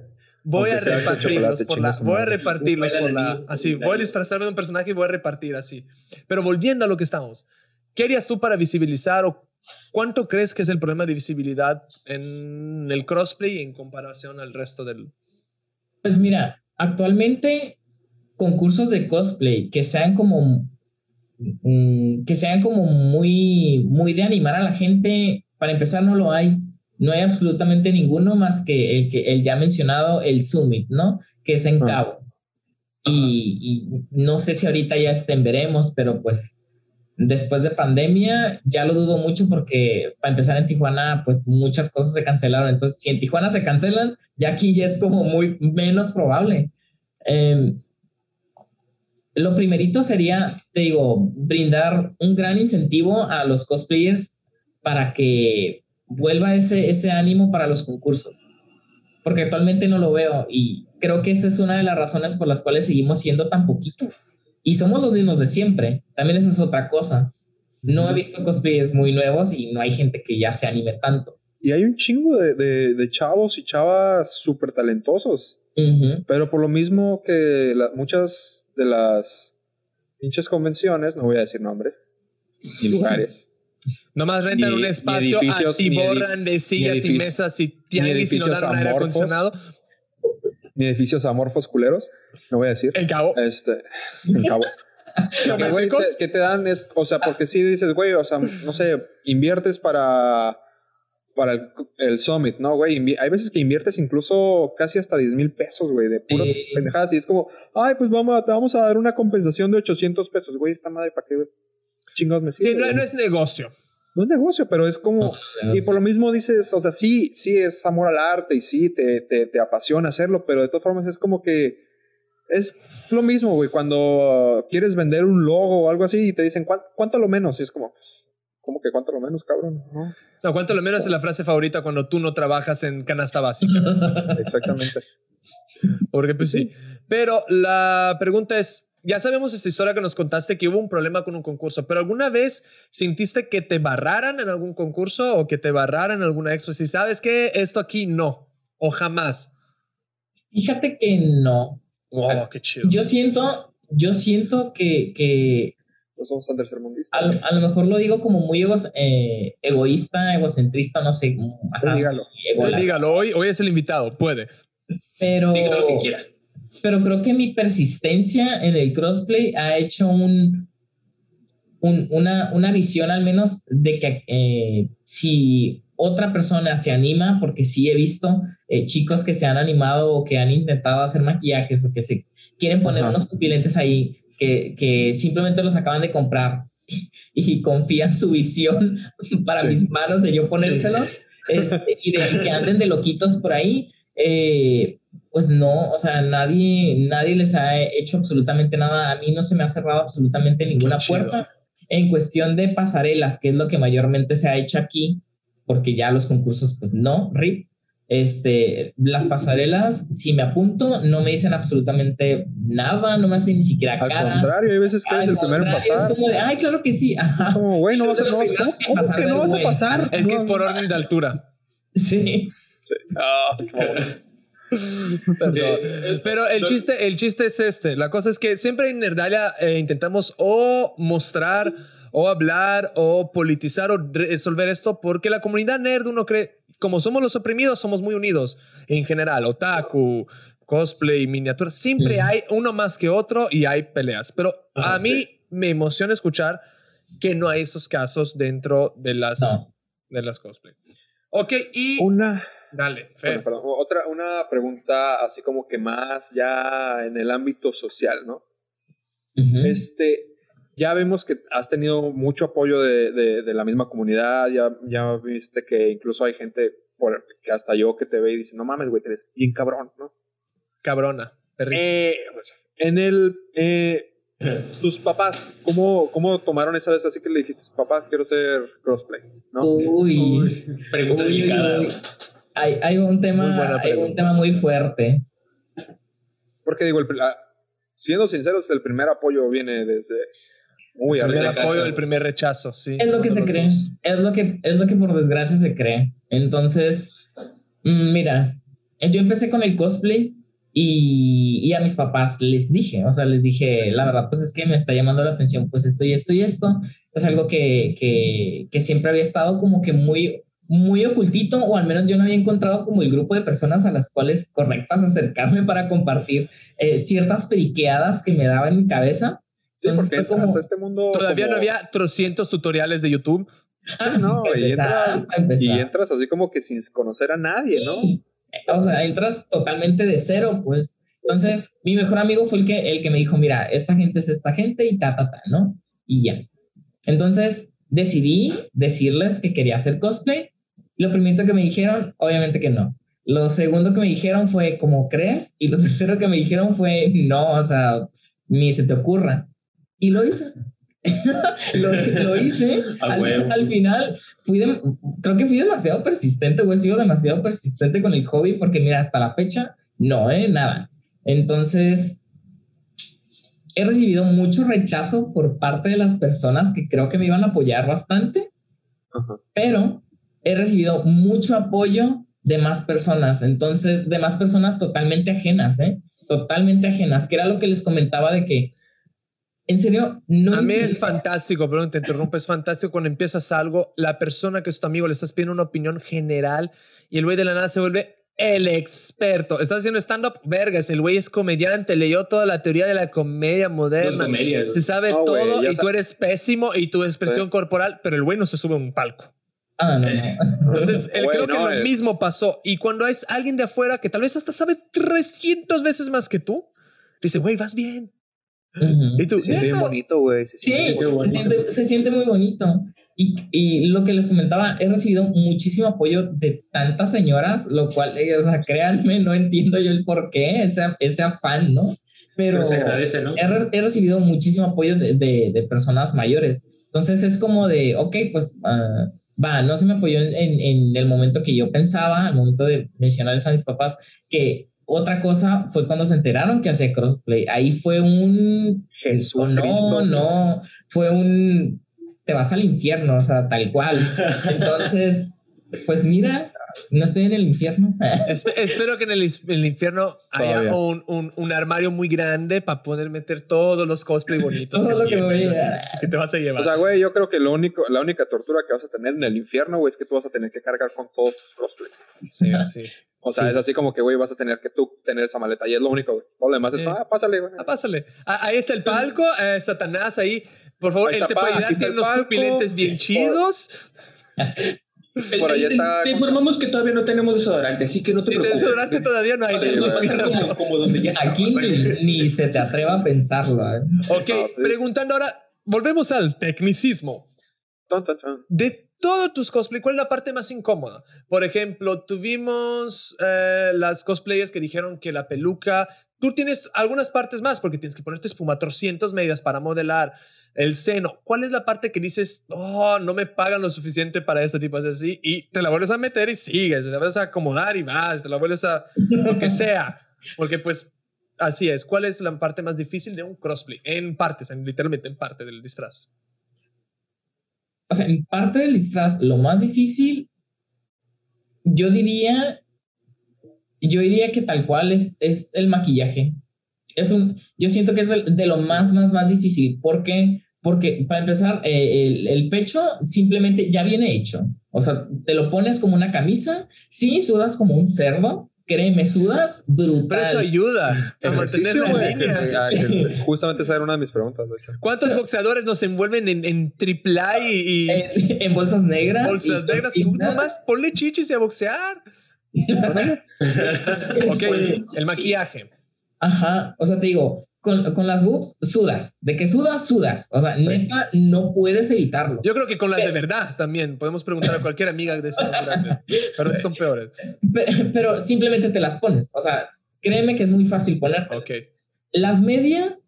Voy a repartirlos por la, voy a repartirlos por la, así, voy a disfrazarme de un personaje y voy a repartir así. Pero volviendo a lo que estamos, ¿qué harías tú para visibilizar o cuánto crees que es el problema de visibilidad en el crossplay en comparación al resto del, pues mira, actualmente concursos de cosplay que sean como mm, que sean como muy muy de animar a la gente, para empezar no lo hay. No hay absolutamente ninguno más que el que el ya mencionado el Summit, ¿no? Que es en Cabo. Y, y, no sé si ahorita ya estén veremos, pero pues después de pandemia ya lo dudo mucho porque para empezar en Tijuana pues muchas cosas se cancelaron. Entonces si en Tijuana se cancelan, ya aquí ya es como muy menos probable. Em, lo primerito sería, te digo, brindar un gran incentivo a los cosplayers para que vuelva ese, ese ánimo para los concursos. Porque actualmente no lo veo y creo que esa es una de las razones por las cuales seguimos siendo tan poquitos. Y somos los mismos de siempre. También esa es otra cosa. No he visto cosplayers muy nuevos y no hay gente que ya se anime tanto. Y hay un chingo de, de, chavos y chavas súper talentosos. Pero por lo mismo que muchas de las pinches convenciones, no voy a decir nombres, ni lugares. Nomás rentan un espacio y borran de sillas y mesas y tianguis y no dan aire acondicionado ni edificios amorfos culeros, no voy a decir. El cabo. Este, el cabo. [laughs] ¿Qué te, dan es, o sea, porque si dices, güey, o sea, no sé, inviertes para, para el, summit, ¿no, güey? Hay veces que inviertes incluso casi hasta 10 mil pesos, güey, de puras pendejadas y es como, ay, pues vamos a, te vamos a dar una compensación de 800 pesos, güey, esta madre, ¿para qué chingados me sirve? Sí, no es negocio no es negocio, pero es como, y por lo mismo dices, o sea, sí, sí es amor al arte y sí te, te, te apasiona hacerlo, pero de todas formas es como que es lo mismo, güey, cuando quieres vender un logo o algo así y te dicen, ¿cuánto, lo menos? Y es como, pues, ¿Cómo que cuánto lo menos, cabrón? No, No, ¿cuánto lo menos es la frase favorita cuando tú no trabajas en canasta básica? [laughs] exactamente. Porque pues sí. Pero la pregunta es, ya sabemos esta historia que nos contaste que hubo un problema con un concurso, pero ¿alguna vez sintiste que te barraran en algún concurso o que te barraran en alguna expo? Si sabes que esto aquí no, o jamás. Fíjate que no. Wow, qué chido. Yo siento, yo siento que, que No somos tan a, tercermundistas. lo- a lo mejor lo digo como muy eh, egoísta, egocentrista, no sé. ajá, dígalo. Dígalo, hoy, hoy es el invitado, puede. Pero, Diga lo que quiera. Pero creo que mi persistencia en el crossplay ha hecho un, un- una, una visión al menos de que eh, si otra persona se anima, porque sí he visto eh, chicos que se han animado o que han intentado hacer maquillajes o que se quieren poner Ajá. unos pupilentes ahí que, que simplemente los acaban de comprar y confían su visión [laughs] para Sí. mis manos de yo ponérselo este, y de que anden de loquitos por ahí. eh, pues no, o sea, nadie, nadie les ha hecho absolutamente nada. A mí no se me ha cerrado absolutamente ninguna puerta. En cuestión de pasarelas, que es lo que mayormente se ha hecho aquí, porque ya los concursos, pues no, RIP. Este, las pasarelas, si me apunto, no me dicen absolutamente nada, no me hacen ni siquiera Al caras. contrario, hay veces que eres el primero en pasar. Es como de, ay, claro que sí. Ajá. Es como, güey, no vas a, no vas- ¿cómo, cómo Pasar que no vas a pasar? Es que es por orden de altura. Sí. Ah, Perdón. Eh, Pero el chiste, el chiste es este. La cosa es que siempre en Nerdalia eh, intentamos o mostrar o hablar o politizar o resolver esto porque la comunidad nerd uno cree, como somos los oprimidos, somos muy unidos en general. Otaku, cosplay, miniatura, siempre hay uno más que otro y hay peleas. Pero a Ajá, mí me emociona escuchar que no hay esos casos dentro de las, No. de las cosplay. Ok, y Una, dale, Fer. bueno, perdón, otra, una pregunta así como que más ya en el ámbito social, ¿no? Ujú. Este, ya vemos que has tenido mucho apoyo de, de- de la misma comunidad, ya, ya viste que incluso hay gente por, que hasta yo que te ve y dice, no mames, güey, eres bien cabrón, ¿no? Cabrona, perrísima. Eh, en el, eh, tus papás, ¿cómo, ¿cómo tomaron esa vez así que le dijiste, papás, quiero ser crossplay, ¿no? Uy. Pregunta Uy, uy, delicada. uy. Hay, hay un tema, hay un tema muy fuerte. Porque digo, el ah, siendo sinceros, el primer apoyo viene desde muy El primer arriba. apoyo, el primer rechazo, sí. Es lo que se cree, dos. es lo que, es lo que por desgracia se cree. Entonces, mm, mira, yo empecé con el cosplay y, y a mis papás les dije, o sea, les dije, la verdad, pues es que me está llamando la atención, pues esto y esto y esto. Es algo que, que, que siempre había estado como que muy, muy ocultito, o al menos yo no había encontrado como el grupo de personas a las cuales correctas acercarme para compartir eh, ciertas periqueadas que me daba en mi cabeza. Sí, Entonces porque como- a este mundo. Todavía como- no había 300 tutoriales de YouTube. Sí, no, y entras, y entras así como que sin conocer a nadie, ¿no? Sí. O sea, entras totalmente de cero, pues. Entonces, mi mejor amigo fue el que, el que me dijo, mira, esta gente es esta gente y ta, ta, ta, ¿no? Y ya. Entonces, decidí decirles que quería hacer cosplay. Lo primero que me dijeron, obviamente que no. Lo segundo que me dijeron fue, ¿cómo crees? Y lo [laughs] tercero que me dijeron fue, no, o sea, ni se te ocurra. Y lo hice. [laughs] lo, lo hice. [laughs] Al, final, fui de- creo que fui demasiado persistente, güey. He sido demasiado persistente con el hobby porque, mira, hasta la fecha, no, eh, nada. Entonces, he recibido mucho rechazo por parte de las personas que creo que me iban a apoyar bastante, pero he recibido mucho apoyo de más personas. Entonces, de más personas totalmente ajenas, ¿eh? Totalmente ajenas, que era lo que les comentaba de que, en serio, no. A mí es fantástico, perdón, te interrumpo, es fantástico cuando empiezas algo, la persona que es tu amigo le estás pidiendo una opinión general y el güey de la nada se vuelve el experto. Estás haciendo stand-up, vergas, el güey es comediante, leyó toda la teoría de la comedia moderna, comedia, se sabe güey, todo ya y sa- tú eres pésimo y tu expresión corporal, pero el güey no se sube a un palco. Ah, no, no. Entonces, él Güey, creo que no, lo eh. mismo pasó. Y cuando es alguien de afuera que tal vez hasta sabe 300 veces más que tú, dice, güey, vas bien. Ujú. Y tú, Se siente bonito, güey. se Sí, siente se bonito. siente, se siente muy bonito. Y, y lo que les comentaba, he recibido muchísimo apoyo de tantas señoras, lo cual, eh, o sea, créanme, no entiendo yo el por qué, ese, ese afán, ¿no? Pero Pero se agradece, ¿no? he, he recibido muchísimo apoyo de, de- de personas mayores. Entonces es como de, ok, pues uh, va, no se me apoyó en, en, en, el momento que yo pensaba, al momento de mencionarles a mis papás, que otra cosa fue cuando se enteraron que hacía crossplay. Ahí fue un... Jesús. No, no, fue un... Te vas al infierno, o sea, tal cual. [laughs] Entonces, pues mira, no estoy en el infierno. [laughs] espero que en el, el infierno haya un, un, un, armario muy grande para poder meter todos los cosplay bonitos. Todo que, lo que, voy que, te vas a llevar. O sea, güey, yo creo que lo único, la única tortura que vas a tener en el infierno, güey, es que tú vas a tener que cargar con todos tus cosplays. Sí, [laughs] sí. O sea, Sí. es así como que, güey, vas a tener que tú tener esa maleta. Y es lo único, güey. Todo lo demás es, Sí. ah, pásale, güey. Ah, pásale. Ah, ahí está el palco, eh, Satanás ahí. Por favor, Ahí él está te pa- puede ayudar. Tiene unos palco. pupilentes bien Por- chidos. [laughs] Por allá Te- está- Te informamos que todavía no tenemos desodorante, así que no te preocupes. desodorante todavía no hay. O sea, no va a ser como, como donde ya está. Aquí ni, ni se te atreva a pensarlo. ¿eh? Ok, pues- preguntando ahora, volvemos al tecnicismo. Ton, ton, ton. De todos tus cosplay, ¿cuál es la parte más incómoda? Por ejemplo, tuvimos eh, las cosplayers que dijeron que la peluca. Tú tienes algunas partes más porque tienes que ponerte espuma 300 medidas para modelar el seno. ¿Cuál es la parte que dices, oh, no me pagan lo suficiente para este tipo de así? Y te la vuelves a meter y sigues, te la vuelves a acomodar y vas, te la vuelves a lo que sea. Porque pues así es. ¿Cuál es la parte más difícil de un crossplay? En partes, en, literalmente en parte del disfraz. O sea, en parte del disfraz, lo más difícil, yo diría, yo diría que tal cual es, es el maquillaje. Es un, yo siento que es de lo más, más, más difícil. ¿Por qué? Porque para empezar, eh, el, el pecho simplemente ya viene hecho. O sea, te lo pones como una camisa. Sí, sudas como un cerdo. Créeme, sudas brutal. Pero eso ayuda a mantener la línea. ah, que- Justamente esa era una de mis preguntas, de hecho. ¿Cuántos boxeadores nos envuelven en, en triple A y, y en, en bolsas negras. bolsas y negras? Tú nomás ponle chichis y a boxear. [laughs] ok, Este, el maquillaje. Ajá, o sea, te digo, con, con las boobs sudas, de que sudas, sudas, o sea, neta, no puedes evitarlo. Yo creo que con las de verdad también. Podemos preguntar a cualquier amiga de esa grande, pero son peores. Pe- Pero simplemente te las pones, o sea, créeme que es muy fácil ponerte. Ok. Las medias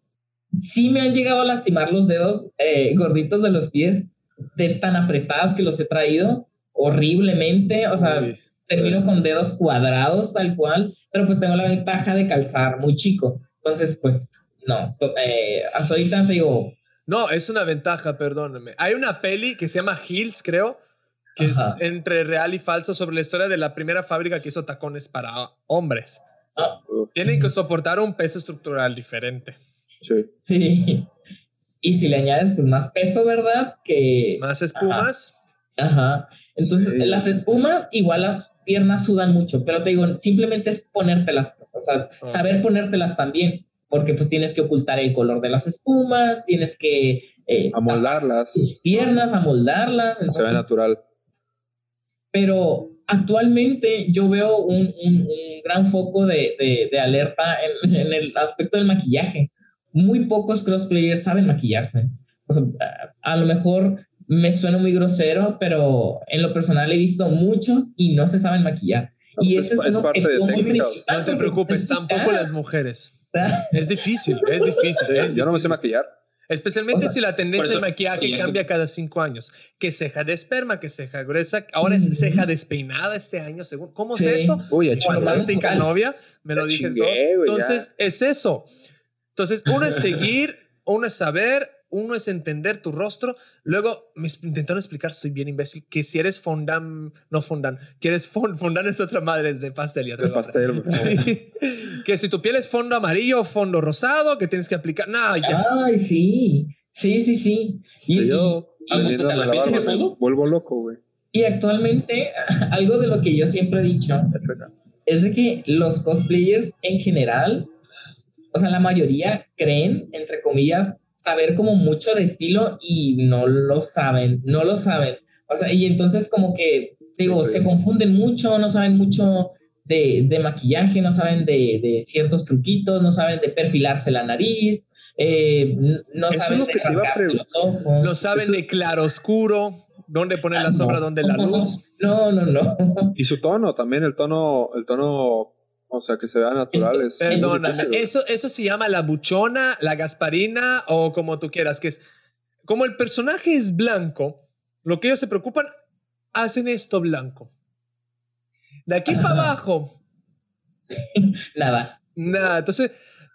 sí me han llegado a lastimar los dedos eh, gorditos de los pies de tan apretadas que los he traído horriblemente, o sea, Uy, termino con dedos cuadrados tal cual, pero pues tengo la ventaja de calzar muy chico. Entonces, pues, no, eh, hasta ahorita te digo, No, es una ventaja, perdóname. Hay una peli que se llama Hills, creo, que Ajá. es entre real y falso sobre la historia de la primera fábrica que hizo tacones para hombres. ah, Tienen que soportar un peso estructural diferente. sí. sí. Y si le añades pues más peso, ¿verdad? Que... Más espumas. Ajá. Entonces, Sí. las espumas, igual las piernas sudan mucho, pero te digo, simplemente es ponértelas, pues, o sea, Ok. saber ponértelas también, porque pues tienes que ocultar el color de las espumas, tienes que... eh, Amoldarlas. tus piernas, amoldarlas. Se ve entonces- natural. pero actualmente yo veo un, un- un gran foco de, de- de alerta en, en el aspecto del maquillaje. Muy pocos crosplayers saben maquillarse. O sea, a, a lo mejor me suena muy grosero, pero en lo personal he visto muchos y no se saben maquillar. No, y pues ese es- es, es parte de técnicas. principal, No te preocupes, pues, tampoco cara. las mujeres. [laughs] Es difícil, es difícil. Sí, es yo no me sé maquillar. Especialmente O sea, si la tendencia del maquillaje cambia cada cinco años. Que ceja de esperma, que ceja gruesa, ahora es ceja despeinada este año, según. ¿Cómo Sí. es esto? Uy, ya. Fantástica novia, me lo Ya güey, Entonces, es eso. Entonces, uno es seguir, uno es saber, uno es entender tu rostro. Luego, me intentaron explicar, soy bien imbécil, que si eres fondant, no fondant, que eres fond, fondant es otra madre de pastelería. El pastel, güey. [laughs] Sí. que si tu piel es fondo amarillo o fondo rosado, que tienes que aplicar. No, ya. Ay, sí, sí, sí, sí. Y, yo, y- vuelvo loco, güey. y actualmente, [laughs] algo de lo que yo siempre he dicho es de que los cosplayers en general, o sea, la mayoría creen, entre comillas, saber como mucho de estilo y no lo saben, no lo saben. O sea, y entonces como que, digo, Sí, se confunden mucho, no saben mucho de, de maquillaje, no saben de, de ciertos truquitos, no saben de perfilarse la nariz, eh, no Eso es saben lo de que te iba a rasgarse los ojos. No saben Eso- de claroscuro, dónde poner la Ah, sombra, no. dónde la [laughs] luz. No, no, no. Y su tono también, el tono, el tono, o sea, que se vea natural. Es güey. eso, eso se llama la buchona, la gasparina o como tú quieras, que es como el personaje es blanco, lo que ellos se preocupan, hacen esto blanco. De aquí para [laughs] abajo, Nada. nada. Entonces,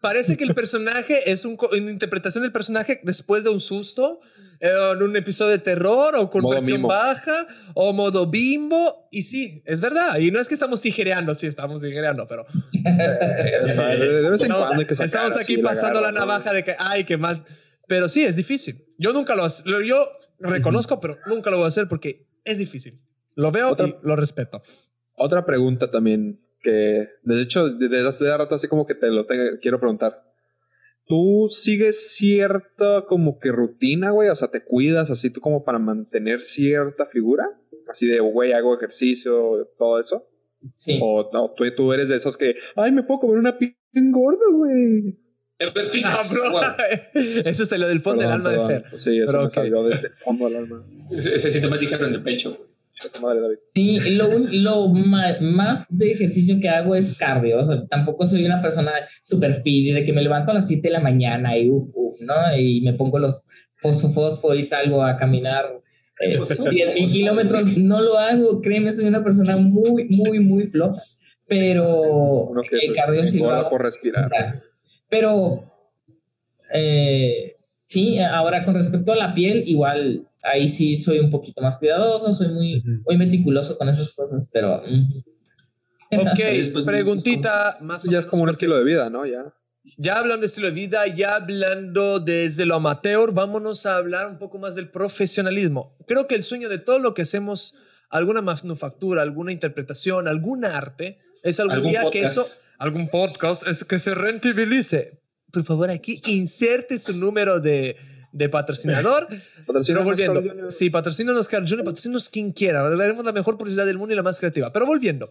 parece que el personaje es un una interpretación del personaje después de un susto, eh, en un episodio de terror o con Modo versión mimo. baja o modo bimbo. Y sí, es verdad. Y no es que estamos tijereando, sí, estamos tijereando, pero Eh, [laughs] o sea, de, vez en Estamos- cuando hay que sacar Estamos aquí pasando la garra, ¿no? navaja de que, ay, qué mal. Pero sí, es difícil. Yo nunca lo- Yo reconozco, pero nunca lo voy a hacer porque es difícil. Lo veo Otra- y lo respeto. Otra pregunta también que, de hecho, desde hace rato así como que te lo te- quiero preguntar. ¿Tú sigues cierta como que rutina, güey? O sea, ¿te cuidas así tú como para mantener cierta figura? Así de, güey, hago ejercicio, todo eso. Sí. O no, tú, tú eres de esos que, ay, me puedo comer una pizza gorda, güey. En Ah. Eso es lo del fondo del Perdón, alma perdón. de Fer. Sí, eso Pero me ok. salió desde el fondo del alma. Ese ese síntoma dijeron del pecho. Chica madre, David. Sí, lo, lo más de ejercicio que hago es cardio. O sea, tampoco soy una persona super fit de que me levanto a las 7 de la mañana y, uf, uf, ¿no? y me pongo los fosfo y salgo a caminar eh, 10 mil kilómetros. No lo hago, créeme, soy una persona muy, muy, muy floja. Pero el cardio sí lo hago. por respirar. Pero eh, sí, ahora con respecto a la piel, igual ahí sí soy un poquito más cuidadoso, soy muy, Ujú. muy meticuloso con esas cosas, pero. Ok, [laughs] preguntita más o Ya es como un estilo de vida, ¿no? Ya. Ya hablando de estilo de vida, ya hablando desde lo amateur, vámonos a hablar un poco más del profesionalismo. Creo que el sueño de todo lo que hacemos, alguna manufactura, alguna interpretación, algún arte, es algún, Algún día que podcast. eso, algún podcast, es que se rentabilice. Por favor, aquí inserte su número de, de patrocinador. [laughs] Patrocina Pero volviendo, sí, patrocínanos Carl Jr., patrocínanos quien quiera. Le daremos la mejor publicidad del mundo y la más creativa. Pero volviendo.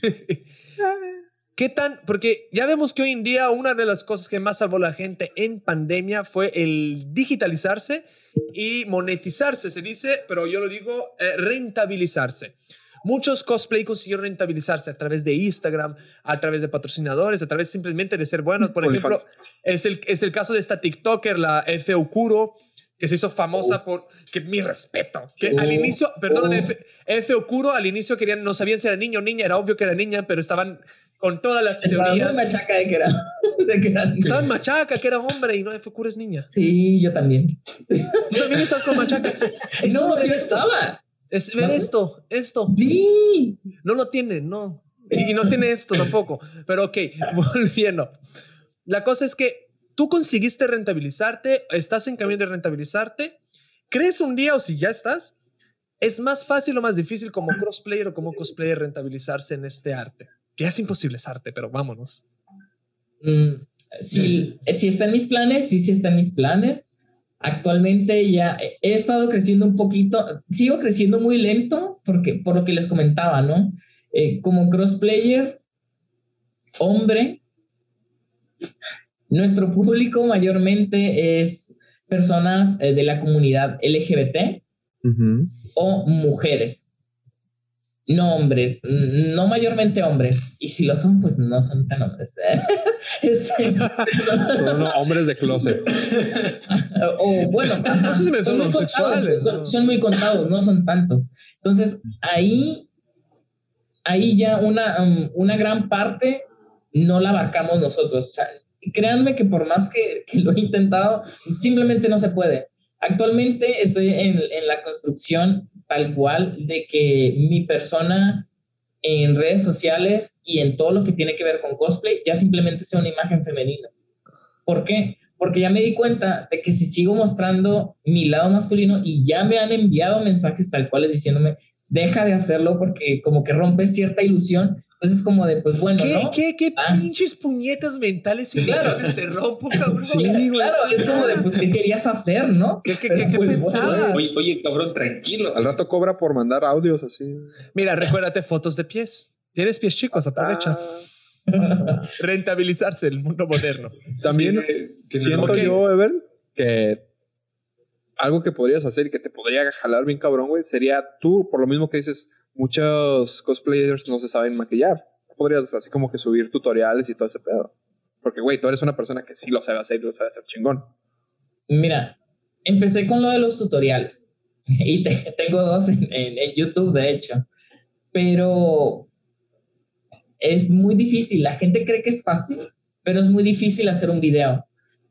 [laughs] ¿Qué tan? Porque ya vemos que hoy en día una de las cosas que más salvó a la gente en pandemia fue el digitalizarse y monetizarse, se dice, pero yo lo digo, eh, rentabilizarse. Muchos cosplay consiguieron rentabilizarse a través de Instagram, a través de patrocinadores, a través simplemente de ser buenos. Por ejemplo, es el, es el caso de esta TikToker, la F. Okuro, que se hizo famosa por. que mi respeto. Que al Oh, inicio, perdón, oh. F, F. Okuro al inicio querían, no sabían si era niño o niña, era obvio que era niña, pero estaban con todas las Estaba muy teorías. machaca de que era. [laughs] de que era- Estaban machaca, que era hombre y no F. Okuro es niña. Sí, yo también. Tú también estás con machaca. Es [laughs] no, yo estaba. Es ver esto, esto. Sí. No lo tiene, no. Y, no tiene esto [laughs] tampoco. Pero ok, volviendo. La cosa es que tú conseguiste rentabilizarte, estás en camino de rentabilizarte. ¿Crees un día o si ya estás? ¿Es más fácil o más difícil como crossplayer o como cosplayer rentabilizarse en este arte? Que es imposible es arte, pero vámonos. Mm, sí, sí está en mis planes, sí, sí está en mis planes. Actualmente ya he estado creciendo un poquito, sigo creciendo muy lento porque por lo que les comentaba, ¿no? Eh, como crossplayer, hombre, nuestro público mayormente es personas eh, de la comunidad LGBT o mujeres. No hombres, no mayormente hombres. Y si lo son, pues no son tan hombres. [laughs] Son hombres de closet. o bueno, No sé si me son muy homosexuales, contados, son, son muy contados, no son tantos. Entonces, ahí, ahí ya una, um, una gran parte no la abarcamos nosotros. O sea, créanme que por más que, que lo he intentado, simplemente no se puede. Actualmente estoy en, en la construcción tal cual de que mi persona en redes sociales y en todo lo que tiene que ver con cosplay ya simplemente sea una imagen femenina. ¿Por qué? Porque ya me di cuenta de que si sigo mostrando mi lado masculino y ya me han enviado mensajes tal cuales diciéndome, deja de hacerlo porque como que rompe cierta ilusión. Entonces como de, pues bueno, ¿Qué, ¿no? qué, qué Ah. pinches puñetas mentales y Claro. te rompo, cabrón? [laughs] Sí, güey. Claro, es como de, pues, ¿qué querías hacer, no? ¿Qué, qué, Pero, qué, qué pues, pensabas? bueno, Oye, oye, cabrón, tranquilo. Al rato cobra por mandar audios así. Mira, recuérdate fotos de pies. Tienes pies chicos, aprovecha. [laughs] Rentabilizarse el mundo moderno. También Sí, siento lo- Ok. yo, Ever, que algo que podrías hacer y que te podría jalar bien cabrón, güey, sería tú, por lo mismo que dices, muchos cosplayers no se saben maquillar. Podrías así como que subir tutoriales y todo ese pedo. Porque, güey, tú eres una persona que sí lo sabe hacer y lo sabe hacer chingón. Mira, empecé con lo de los tutoriales [laughs] y tengo dos en, en, YouTube, de hecho, pero es muy difícil. La gente cree que es fácil, pero es muy difícil hacer un video.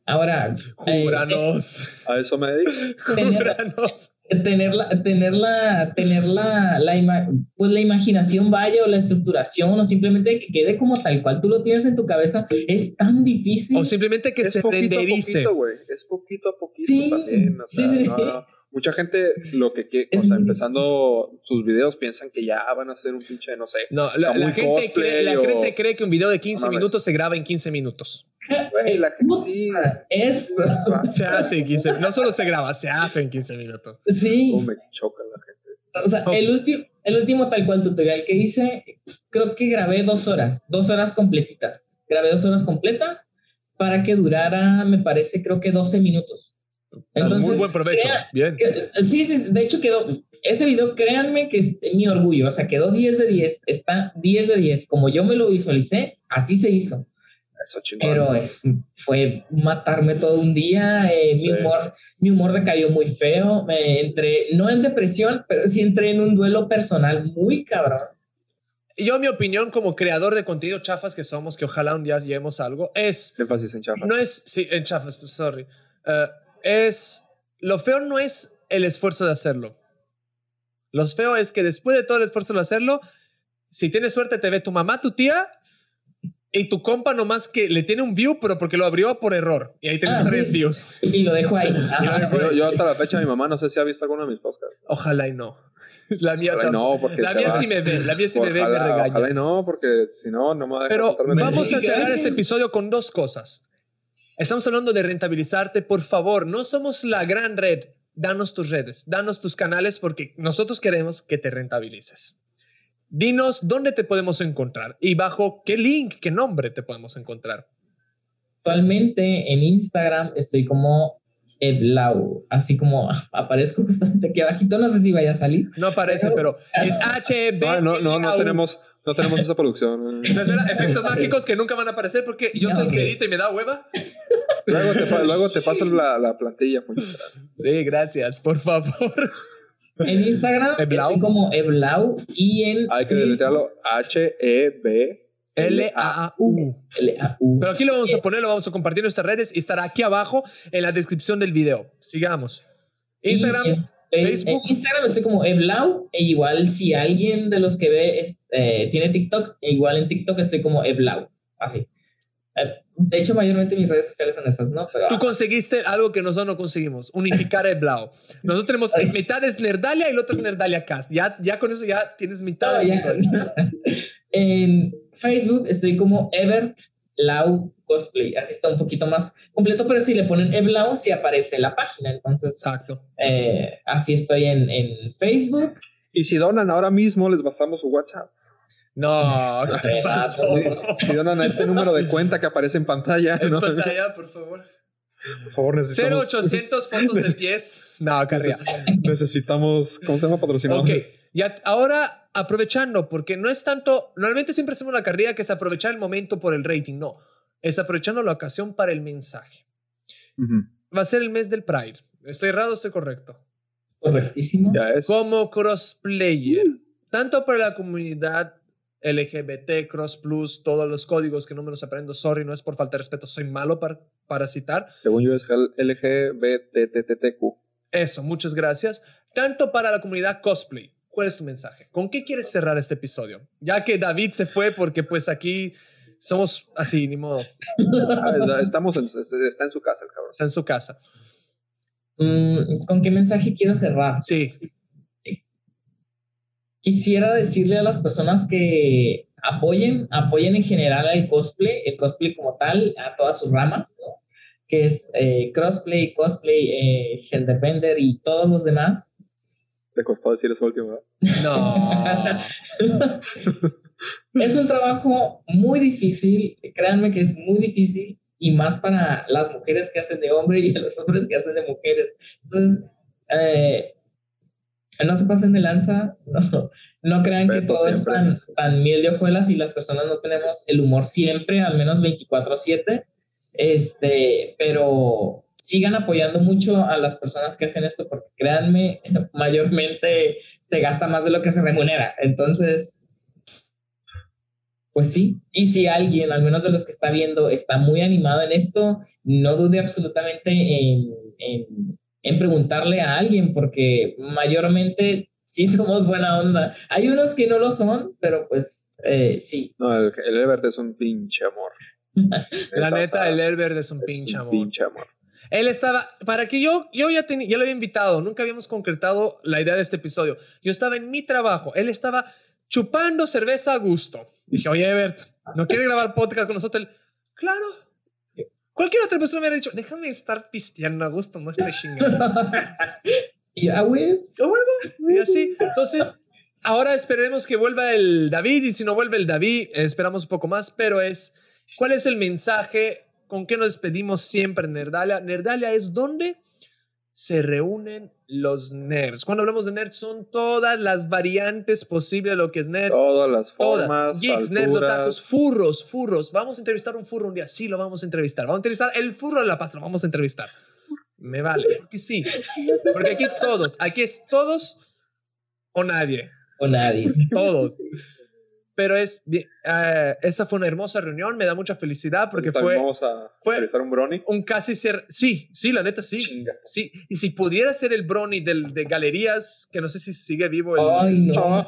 Ahora, eh, júranos. a eso me dedico. Júranos tener la, tener la, tener la, la pues la imaginación vaya o la estructuración o simplemente que quede como tal cual tú lo tienes en tu cabeza es tan difícil. O simplemente que se renderice. Es poquito a poquito sí, también. sí, sí, Mucha gente lo que quiere, o sea, empezando sus videos piensan que ya van a ser un pinche, no sé. No, la, gente, cree, la gente cree que un video de 15 minutos se graba en 15 minutos. Güey, la gente sí. Es. [laughs] Se hace en 15 No solo se graba, se hace en 15 minutos. Sí. me choca la gente. O sea, el, último, el último tal cual tutorial que hice, creo que grabé dos horas, dos horas completitas. Grabé dos horas completas para que durara, me parece, creo que 12 minutos. Entonces, muy buen provecho. Bien. sí, sí, de hecho quedó. Ese video, créanme que es mi orgullo. O sea, quedó 10 de 10. Está 10 de 10. Como yo me lo visualicé, así se hizo. Eso Pero es, fue matarme todo un día. Eh, mi, humor, mi humor decayó muy feo. Me entré, no en depresión, pero sí entré en un duelo personal muy cabrón. Yo, mi opinión como creador de contenido chafas que somos, que ojalá un día lleguemos a algo, es... Énfasis en chafas. No es... Sí, en chafas, sorry. Uh, es, lo feo no es el esfuerzo de hacerlo. Lo feo es que después de todo el esfuerzo de hacerlo, si tienes suerte te ve tu mamá, tu tía y tu compa nomás que le tiene un view, pero porque lo abrió por error. Y ahí tienes ah, tres views. Y lo dejo ahí. Yo, hasta la fecha mi mamá no sé si ha visto alguno de mis podcasts. Ojalá y no. La mía, no, porque la mía sí me ve, la mía sí me ve y me regaña. Ojalá y no, porque si no, no me va a Pero vamos a cerrar este episodio con dos cosas. Estamos hablando de rentabilizarte. Por favor, no somos la gran red. Danos tus redes, danos tus canales porque nosotros queremos que te rentabilices. Dinos dónde te podemos encontrar y bajo qué link, qué nombre te podemos encontrar. Actualmente en Instagram estoy como Eblau, así como [laughs] aparezco justamente aquí abajito, no sé si vaya a salir. No aparece, pero, es [laughs] H B. Ah, no, no, no tenemos no tenemos esa producción. efectos mágicos que nunca van a aparecer porque yo soy el que y me da hueva. Luego te, luego te paso la, la plantilla. Sí, gracias, por favor. En Instagram estoy como Eblau y en. Hay que deletrearlo H-E-B. L-A-U. L-A-U. Pero aquí lo vamos a poner, lo vamos a compartir en nuestras redes y estará aquí abajo en la descripción del video. Sigamos. Instagram. En, Instagram estoy como Eblau, e igual si alguien de los que ve este, tiene TikTok, e igual en TikTok estoy como Eblau, así. Eh, de hecho, mayormente mis redes sociales son esas, ¿no? Pero, Tú conseguiste algo que nosotros no conseguimos, unificar Eblau. Nosotros tenemos mitad es Nerdalia y el otro es Nerdalia Cast. Ya, ya con eso ya tienes mitad. [laughs] en Facebook estoy como Evert Lau Cosplay. Así está un poquito más completo, pero si le ponen Eblau, sí aparece la página. Entonces, Exacto. Eh, así estoy en, en, Facebook. Y si donan ahora mismo, les pasamos su WhatsApp. No, [laughs] no Si, donan a este número de cuenta que aparece en pantalla. En pantalla, por favor. Por favor, necesitamos. 0800 fotos de [laughs] pies. No, carría. Necesitamos, ¿cómo se llama? Patrocinadores. Ok, y ahora aprovechando, porque no es tanto. Normalmente siempre hacemos la carrera que es aprovechar el momento por el rating. No, es aprovechando la ocasión para el mensaje. Va a ser el mes del Pride. ¿Estoy errado o estoy correcto? Correctísimo. Ya es. Como crossplayer, tanto para la comunidad LGBT, Cross Plus, todos los códigos que no me los aprendo, sorry, no es por falta de respeto, soy malo para, para citar. Según yo es LGBTTTQ. Eso, muchas gracias. Tanto para la comunidad cosplay, ¿cuál es tu mensaje? ¿Con qué quieres cerrar este episodio? Ya que David se fue porque pues aquí somos así, ni modo. Estamos está en su casa el cabrón. Está en su casa. Mm, ¿Con qué mensaje quiero cerrar? Sí quisiera decirle a las personas que apoyen, apoyen en general al cosplay, el cosplay como tal, a todas sus ramas, que es eh, crossplay, cosplay, eh, y todos los demás. ¿Te costó decir eso último? No. [laughs] es un trabajo muy difícil, créanme que es muy difícil y más para las mujeres que hacen de hombre y a los hombres que hacen de mujeres. Entonces, eh, no se pasen de lanza, no, no crean que todo es tan, tan miel de hojuelas y las personas no tenemos el humor siempre, al menos 24/7, este, pero sigan apoyando mucho a las personas que hacen esto, porque créanme, [laughs] mayormente se gasta más de lo que se remunera. Entonces, pues sí, y si alguien, al menos de los que está viendo, está muy animado en esto, no dude absolutamente en, en, preguntarle a alguien, porque mayormente sí [laughs] somos buena onda. Hay unos que no lo son, pero pues eh, sí. No, el, el Herbert es un pinche amor. [laughs] La neta, el Herbert es un pinche amor. Pinche amor. Él estaba, para que yo, yo ya, tenía, ya lo había invitado, nunca habíamos concretado la idea de este episodio. Yo estaba en mi trabajo, él estaba chupando cerveza a gusto. Dije, oye, Ebert, ¿no quiere grabar podcast con nosotros? claro. Cualquier otra persona me hubiera dicho, déjame estar pisteando a gusto, no estoy chingando. [laughs] y a huevo. Y así. Entonces, ahora esperemos que vuelva el David y si no vuelve el David, esperamos un poco más, pero es, ¿cuál es el mensaje? ¿Con qué nos despedimos siempre en Nerdalia? Nerdalia es donde se reúnen los nerds. Cuando hablamos de nerds son todas las variantes posibles de lo que es nerds. Todas las formas, Geeks, nerds, otakus, furros, furros. Vamos a entrevistar un furro un día. Sí, lo vamos a entrevistar. Vamos a entrevistar el furro de la paz. Lo vamos a entrevistar. Me vale. Porque sí. Porque aquí todos. Aquí es todos o nadie. O nadie. Todos. [laughs] Pero es, uh, esa fue una hermosa reunión, me da mucha felicidad porque fue... Vamos a fue un brony. Un casi ser... Sí, sí, la neta sí. Sí, y si pudiera ser el brony del, de galerías, que no sé si sigue vivo el... Ay, no.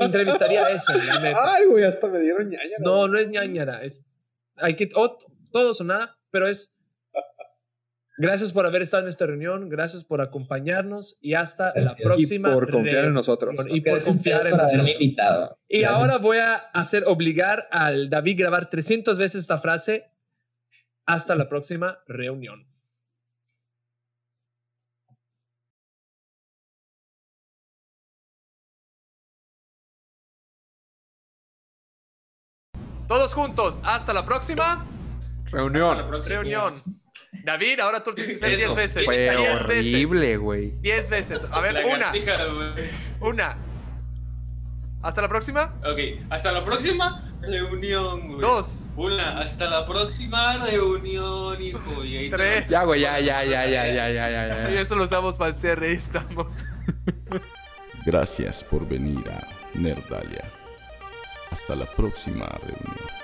Entrevistaría a ese, Ay, güey, hasta me dieron ñañara. No, no es ñañara, es... Hay que... todos o nada, pero es Gracias por haber estado en esta reunión, gracias por acompañarnos y hasta la próxima. Y por confiar en nosotros. Y por confiar en nosotros. Invitado. Y ahora voy a hacer obligar al David grabar 300 veces esta frase. Hasta la próxima reunión. Todos juntos, hasta la próxima reunión. Reunión. David, ahora tú tienes que 10 veces. Fue horrible, güey. 10 veces. A ver, una. Una. ¿Hasta la próxima? Ok, hasta la próxima reunión, güey. Dos. Una, hasta la próxima reunión, hijo. Y ahí Tres. Ya, güey, ya, ya, ya, ya, ya, ya, ya, Y eso lo usamos para el cierre estamos. Gracias por venir a Nerdalia. Hasta la próxima reunión.